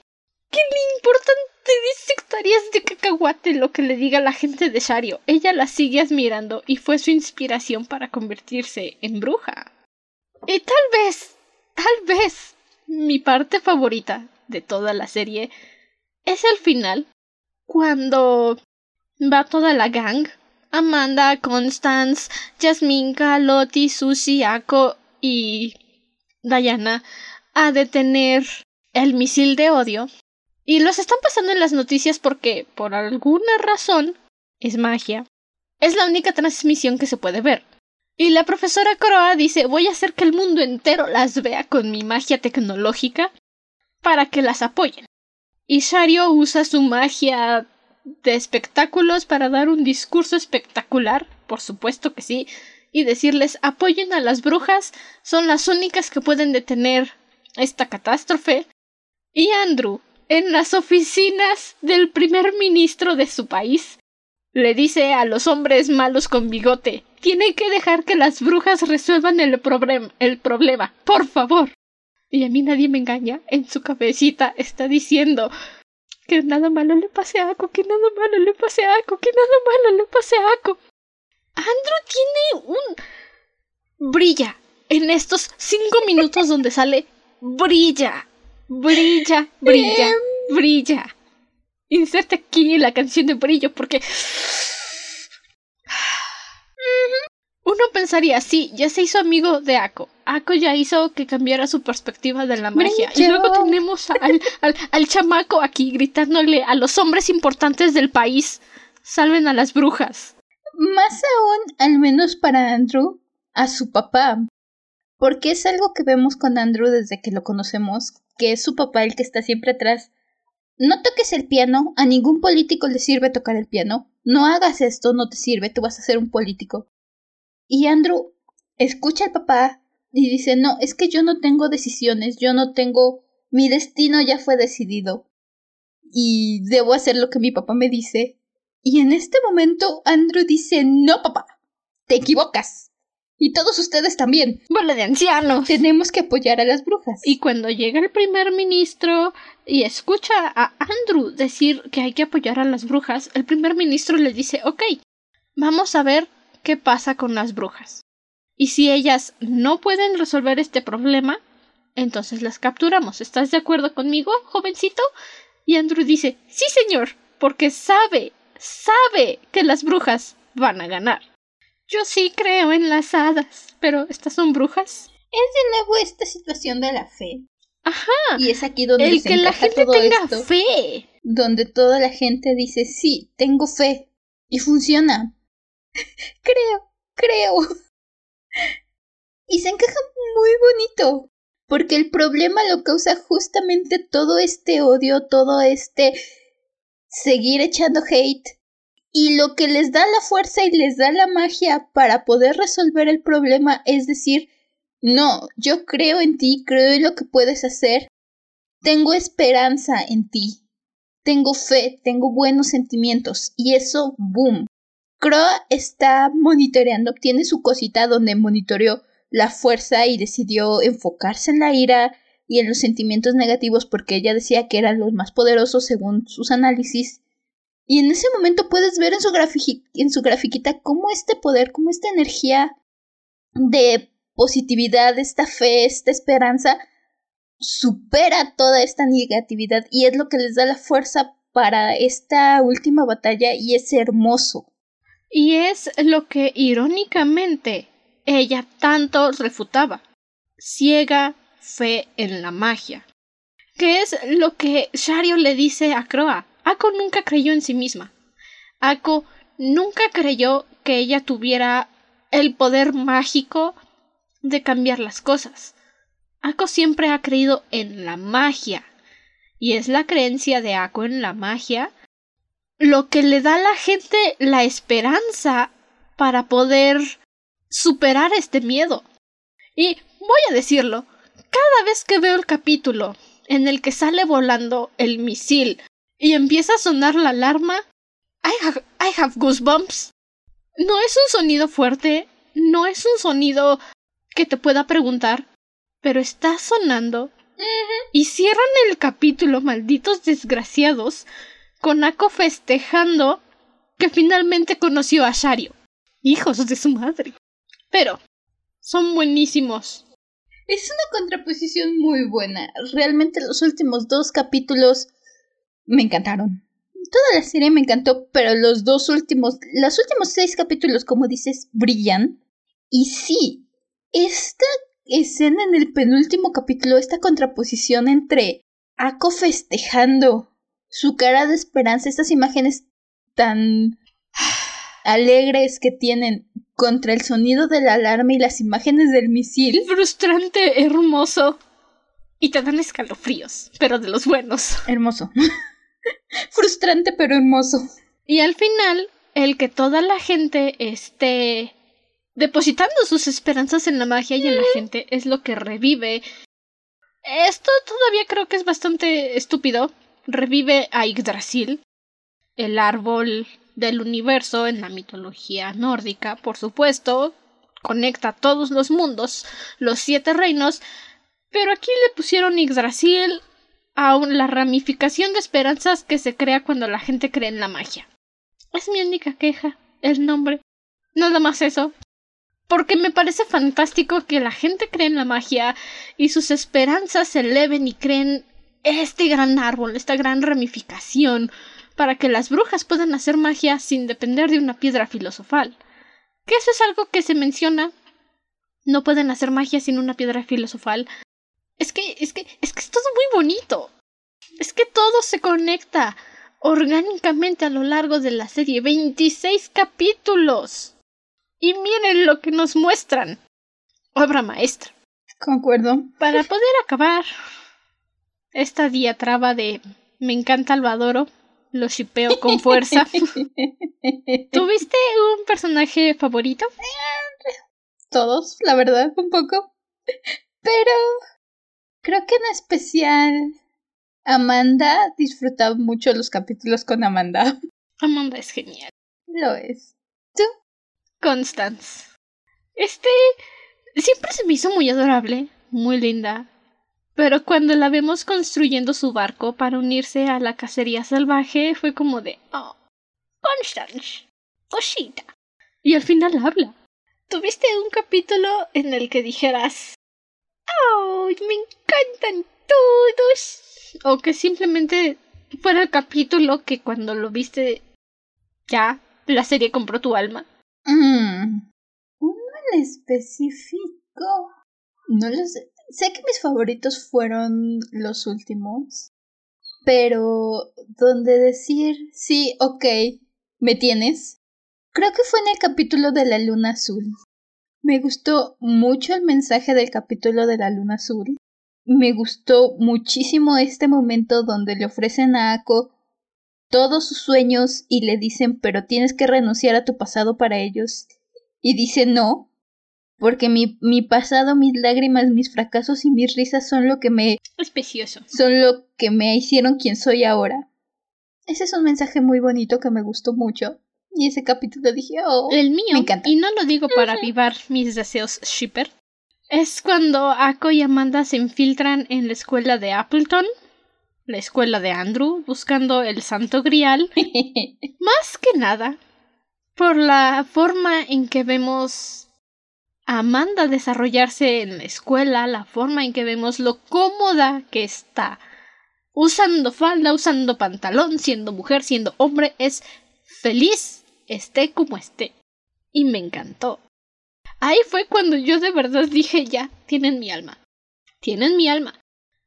¿Qué le importan tres hectáreas de cacahuate lo que le diga la gente de Shario? Ella la sigue admirando y fue su inspiración para convertirse en bruja. Y tal vez, tal vez, mi parte favorita de toda la serie es el final, cuando va toda la gang Amanda, Constance, Jasminka, Lottie, Susie, Ako y Diana a detener el misil de odio. Y los están pasando en las noticias porque, por alguna razón, es magia. Es la única transmisión que se puede ver. Y la profesora Croa dice voy a hacer que el mundo entero las vea con mi magia tecnológica para que las apoyen. Y Shario usa su magia de espectáculos para dar un discurso espectacular, por supuesto que sí, y decirles apoyen a las brujas, son las únicas que pueden detener esta catástrofe. Y Andrew, en las oficinas del primer ministro de su país, le dice a los hombres malos con bigote tienen que dejar que las brujas resuelvan el, el problema, por favor. Y a mí nadie me engaña, en su cabecita está diciendo que nada malo le pase a Ako, que nada malo le pase a Ako, que nada malo le pase a Ako. Andrew tiene un... brilla. En estos cinco minutos donde sale, brilla, brilla, brilla, em. brilla. Inserte aquí la canción de brillo porque... Uno pensaría, sí, ya se hizo amigo de Ako. Ako ya hizo que cambiara su perspectiva de la magia. Y luego tenemos al, al, chamaco aquí gritándole a los hombres importantes del país, salven a las brujas. Más aún, al menos para Andrew, a su papá. Porque es algo que vemos con Andrew desde que lo conocemos, que es su papá el que está siempre atrás. No toques el piano, a ningún político le sirve tocar el piano. No hagas esto, no te sirve, tú vas a ser un político. Y Andrew escucha al papá y dice, no, es que yo no tengo decisiones, yo no tengo, mi destino ya fue decidido y debo hacer lo que mi papá me dice. Y en este momento Andrew dice, no, papá, te equivocas. Y todos ustedes también. Bola de ancianos. Tenemos que apoyar a las brujas. Y cuando llega el primer ministro y escucha a Andrew decir que hay que apoyar a las brujas, el primer ministro le dice, ok, vamos a ver qué pasa con las brujas. Y si ellas no pueden resolver este problema, entonces las capturamos. ¿Estás de acuerdo conmigo, jovencito? Y Andrew dice, sí, señor, porque sabe, sabe que las brujas van a ganar. Yo sí creo en las hadas, pero ¿estas son brujas? Es de nuevo esta situación de la fe. Ajá. Y es aquí donde el que la gente tenga fe. Donde toda la gente dice, sí, tengo fe. Y funciona. Creo, creo. Y se encaja muy bonito. Porque el problema lo causa justamente todo este odio, todo este seguir echando hate. Y lo que les da la fuerza y les da la magia para poder resolver el problema es decir, no, yo creo en ti, creo en lo que puedes hacer, tengo esperanza en ti, tengo fe, tengo buenos sentimientos y eso, boom, Croa está monitoreando, tiene su cosita donde monitoreó la fuerza y decidió enfocarse en la ira y en los sentimientos negativos porque ella decía que eran los más poderosos según sus análisis. Y en ese momento puedes ver en su, en su grafiquita cómo este poder, cómo esta energía de positividad, esta fe, esta esperanza, supera toda esta negatividad y es lo que les da la fuerza para esta última batalla y es hermoso. Y es lo que irónicamente ella tanto refutaba. Ciega fe en la magia. Que es lo que Shario le dice a Croa. Ako nunca creyó en sí misma. Ako nunca creyó que ella tuviera el poder mágico de cambiar las cosas. Ako siempre ha creído en la magia. Y es la creencia de Ako en la magia lo que le da a la gente la esperanza para poder superar este miedo. Y voy a decirlo, cada vez que veo el capítulo en el que sale volando el misil y empieza a sonar la alarma, I have, I have goosebumps. No es un sonido fuerte, no es un sonido que te pueda preguntar, pero está sonando Y cierran el capítulo, malditos desgraciados, con Ako festejando que finalmente conoció a Shario. Hijos de su madre. Pero, son buenísimos. Es una contraposición muy buena. Realmente los últimos dos capítulos me encantaron. Toda la serie me encantó, pero los dos últimos, los últimos seis capítulos, como dices, brillan. Y sí, esta escena en el penúltimo capítulo, esta contraposición entre Ako festejando su cara de esperanza, estas imágenes tan alegres que tienen contra el sonido de la alarma y las imágenes del misil. Frustrante, hermoso. Y te dan escalofríos, pero de los buenos. Hermoso. Frustrante, pero hermoso. Y al final, el que toda la gente esté depositando sus esperanzas en la magia y en la gente es lo que revive. Esto todavía creo que es bastante estúpido. Revive a Yggdrasil, el árbol del universo en la mitología nórdica, por supuesto. Conecta todos los mundos, los siete reinos, pero aquí le pusieron Yggdrasil a la ramificación de esperanzas que se crea cuando la gente cree en la magia. Es mi única queja, el nombre. Nada más eso porque me parece fantástico que la gente cree en la magia y sus esperanzas se eleven y creen este gran árbol, esta gran ramificación, para que las brujas puedan hacer magia sin depender de una piedra filosofal. Que eso es algo que se menciona. No pueden hacer magia sin una piedra filosofal. Es que, es que, es que es todo muy bonito. Es que todo se conecta orgánicamente a lo largo de la serie. 26 capítulos. Y miren lo que nos muestran. Obra maestra. Concuerdo. Para poder acabar esta diatraba de me encanta Albadoro, lo shipeo con fuerza. ¿Tuviste un personaje favorito? Todos, la verdad, un poco. Pero creo que en especial Amanda disfrutaba mucho los capítulos con Amanda. Amanda es genial. Lo es. ¿Tú? Constance. Este siempre se me hizo muy adorable, muy linda. Pero cuando la vemos construyendo su barco para unirse a la cacería salvaje, fue como de, oh, Constance, cosita. Y al final habla. ¿Tuviste un capítulo en el que dijeras, oh, me encantan todos? O que simplemente fuera el capítulo que cuando lo viste ya la serie compró tu alma. Mm, uno en específico. No lo sé. Sé que mis favoritos fueron los últimos. Pero donde decir sí, ok, me tienes. Creo que fue en el capítulo de la luna azul. Me gustó mucho el mensaje del capítulo de la luna azul. Me gustó muchísimo este momento donde le ofrecen a Ako todos sus sueños y le dicen pero tienes que renunciar a tu pasado para ellos. Y dice no, porque mi, mi pasado, mis lágrimas, mis fracasos y mis risas son lo que me... Es Son lo que me hicieron quien soy ahora. Ese es un mensaje muy bonito que me gustó mucho. Y ese capítulo dije, oh, el mío, me encanta. y no lo digo para avivar mis deseos shipper, es cuando Ako y Amanda se infiltran en la escuela de Appleton la escuela de Andrew buscando el santo grial. Más que nada, por la forma en que vemos Amanda desarrollarse en la escuela, la forma en que vemos lo cómoda que está. Usando falda, usando pantalón, siendo mujer, siendo hombre, es feliz, esté como esté. Y me encantó. Ahí fue cuando yo de verdad dije ya, tienen mi alma. Tienen mi alma.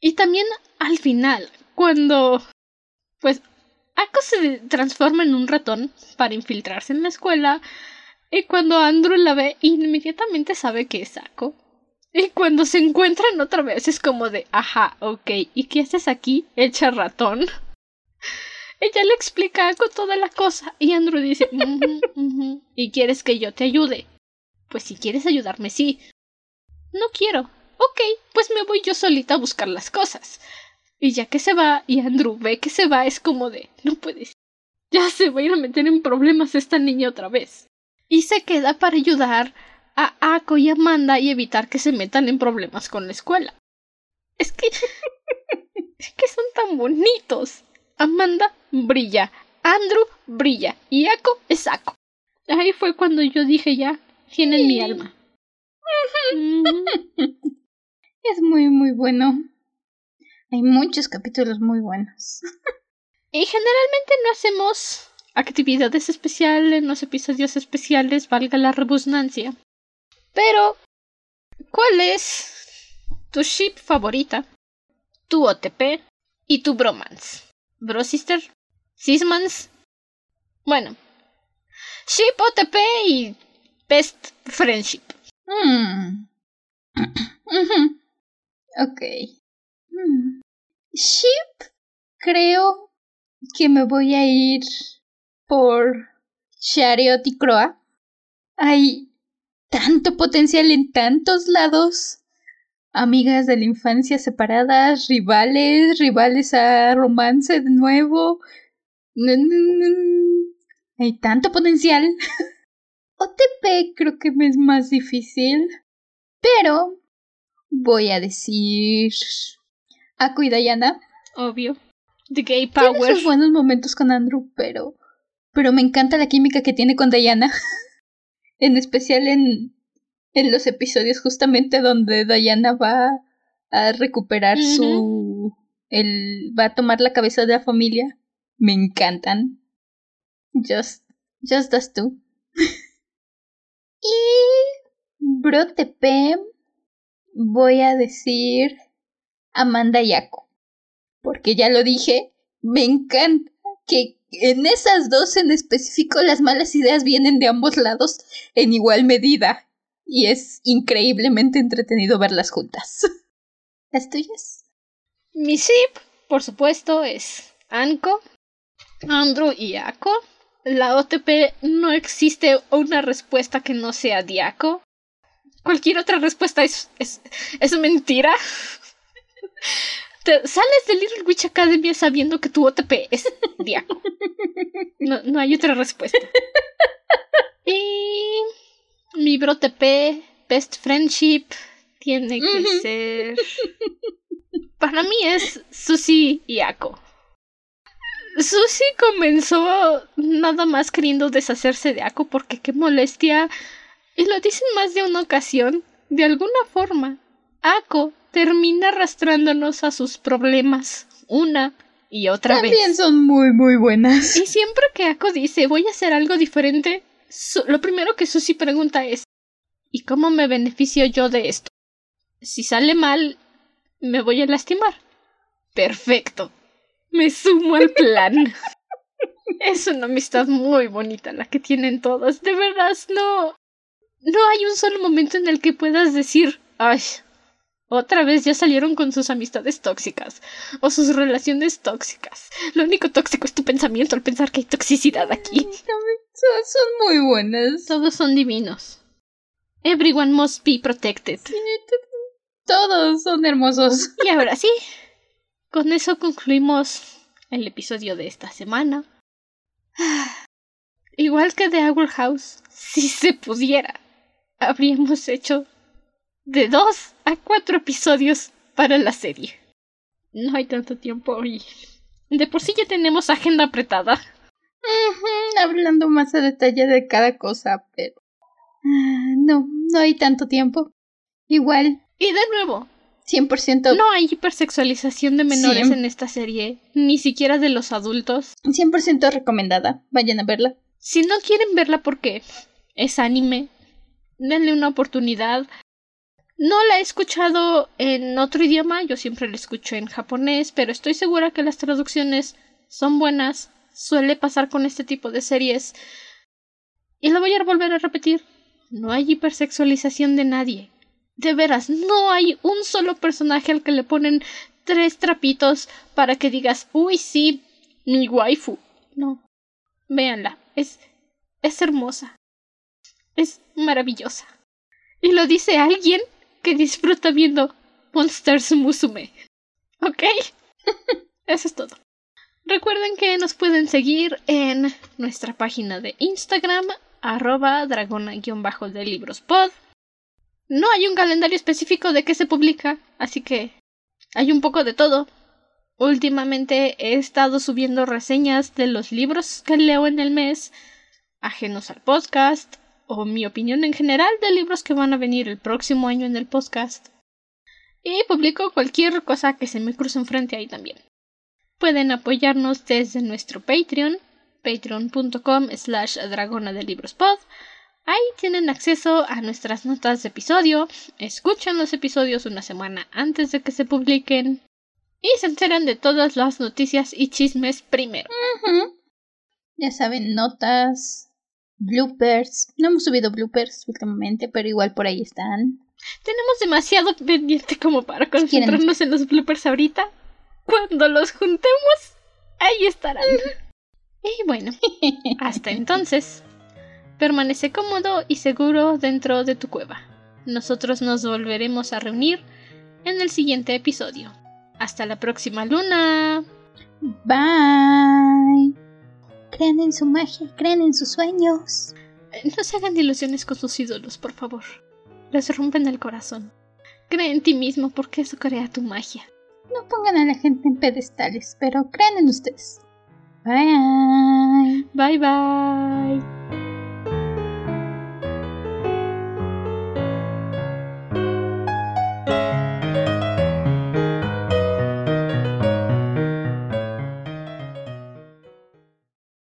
Y también al final, cuando pues Ako se transforma en un ratón para infiltrarse en la escuela y cuando Andrew la ve inmediatamente sabe que es Ako. Y cuando se encuentran otra vez es como de, ajá, ok, ¿y qué haces aquí, hecha ratón? Ella le explica a Ako toda la cosa y Andrew dice, ¿y quieres que yo te ayude? Pues si quieres ayudarme, sí. No quiero. Ok, pues me voy yo solita a buscar las cosas. Y ya que se va y Andrew ve que se va, es como de, no puedes. Ya se va a ir a meter en problemas esta niña otra vez. Y se queda para ayudar a Ako y Amanda y evitar que se metan en problemas con la escuela. Es que. es que son tan bonitos. Amanda brilla. Andrew brilla. Y Ako es Ako. Ahí fue cuando yo dije ya, tienen mi alma. Es muy, muy bueno. Hay muchos capítulos muy buenos. y generalmente no hacemos actividades especiales en los episodios especiales, valga la redundancia. Pero, ¿cuál es tu ship favorita? Tu OTP y tu bromance. Bro sister, Sismans. Bueno, ship OTP y best friendship. Hmm. ok. Hmm. Ship, creo que me voy a ir por Chariot y Croa. Hay tanto potencial en tantos lados. Amigas de la infancia separadas, rivales, rivales a romance de nuevo. Hay tanto potencial. OTP creo que me es más difícil. Pero voy a decir. Aku y Diana. Obvio. The Gay Power. Tiene sus buenos momentos con Andrew, pero pero me encanta la química que tiene con Diana. en especial en, en los episodios justamente donde Diana va a recuperar su... El, va a tomar la cabeza de la familia. Me encantan. Just, just das tú. y Brotepe voy a decir Amanda Yako. Porque ya lo dije, me encanta que en esas dos en específico las malas ideas vienen de ambos lados en igual medida y es increíblemente entretenido verlas juntas. ¿Las tuyas? Mi SIP, por supuesto, es Anko, Andrew y Ako. La OTP no existe una respuesta que no sea Diaco. Cualquier otra respuesta es, es, es mentira sales de Little Witch Academy sabiendo que tu OTP es Diaco. No, no hay otra respuesta. Y mi BroTP, Best Friendship, tiene que ser. Para mí es Susie y Ako. Susie comenzó nada más queriendo deshacerse de Ako porque qué molestia. Y lo dicen más de una ocasión. De alguna forma, Ako termina arrastrándonos a sus problemas una y otra vez. También son muy, muy buenas. Y siempre que Ako dice voy a hacer algo diferente, lo primero que Susie pregunta es ¿y cómo me beneficio yo de esto? Si sale mal, me voy a lastimar. Perfecto. Me sumo al plan. es una amistad muy bonita la que tienen todas. De verdad, no. No hay un solo momento en el que puedas decir, ay, otra vez ya salieron con sus amistades tóxicas o sus relaciones tóxicas. Lo único tóxico es tu pensamiento al pensar que hay toxicidad aquí. Son muy buenas. Todos son divinos. Everyone must be protected. todos son hermosos. Y ahora sí, con eso concluimos el episodio de esta semana. Igual que de Owl House, si se pudiera, habríamos hecho de dos a cuatro episodios para la serie. No hay tanto tiempo y de por sí ya tenemos agenda apretada. hablando más a detalle de cada cosa, pero ah, no, no hay tanto tiempo. Igual. Y de nuevo, 100%. No hay hipersexualización de menores en esta serie, ni siquiera de los adultos. 100% recomendada. Vayan a verla. Si no quieren verla porque es anime, denle una oportunidad. No la he escuchado en otro idioma, yo siempre la escucho en japonés, pero estoy segura que las traducciones son buenas. Suele pasar con este tipo de series. Y lo voy a volver a repetir. No hay hipersexualización de nadie. De veras, no hay un solo personaje al que le ponen tres trapitos para que digas, uy, sí, mi waifu. No. Véanla. Es. es hermosa. Es maravillosa. Y lo dice alguien que disfruta viendo Monsters Musume. ¿Ok? Eso es todo. Recuerden que nos pueden seguir en nuestra página de Instagram, arroba dragona-de libros pod. No hay un calendario específico de qué se publica, así que Hay un poco de todo. Últimamente he estado subiendo reseñas de los libros que leo en el mes, ajenos al podcast, o mi opinión en general de libros que van a venir el próximo año en el podcast. Y publico cualquier cosa que se me cruce enfrente ahí también. Pueden apoyarnos desde nuestro Patreon, patreon.com slash dragona de libros pod. Ahí tienen acceso a nuestras notas de episodio, escuchan los episodios una semana antes de que se publiquen, y se enteran de todas las noticias y chismes primero. Ya saben, notas, bloopers. No hemos subido bloopers últimamente, pero igual por ahí están. Tenemos demasiado pendiente como para concentrarnos en los bloopers ahorita. Cuando los juntemos, ahí estarán. y bueno, hasta entonces, permanece cómodo y seguro dentro de tu cueva. Nosotros nos volveremos a reunir en el siguiente episodio. Hasta la próxima luna. Bye. Crean en su magia, crean en sus sueños. No se hagan ilusiones con sus ídolos, por favor. Les rompen el corazón. Cree en ti mismo porque eso crea tu magia. No pongan a la gente en pedestales, pero crean en ustedes. Bye. Bye bye.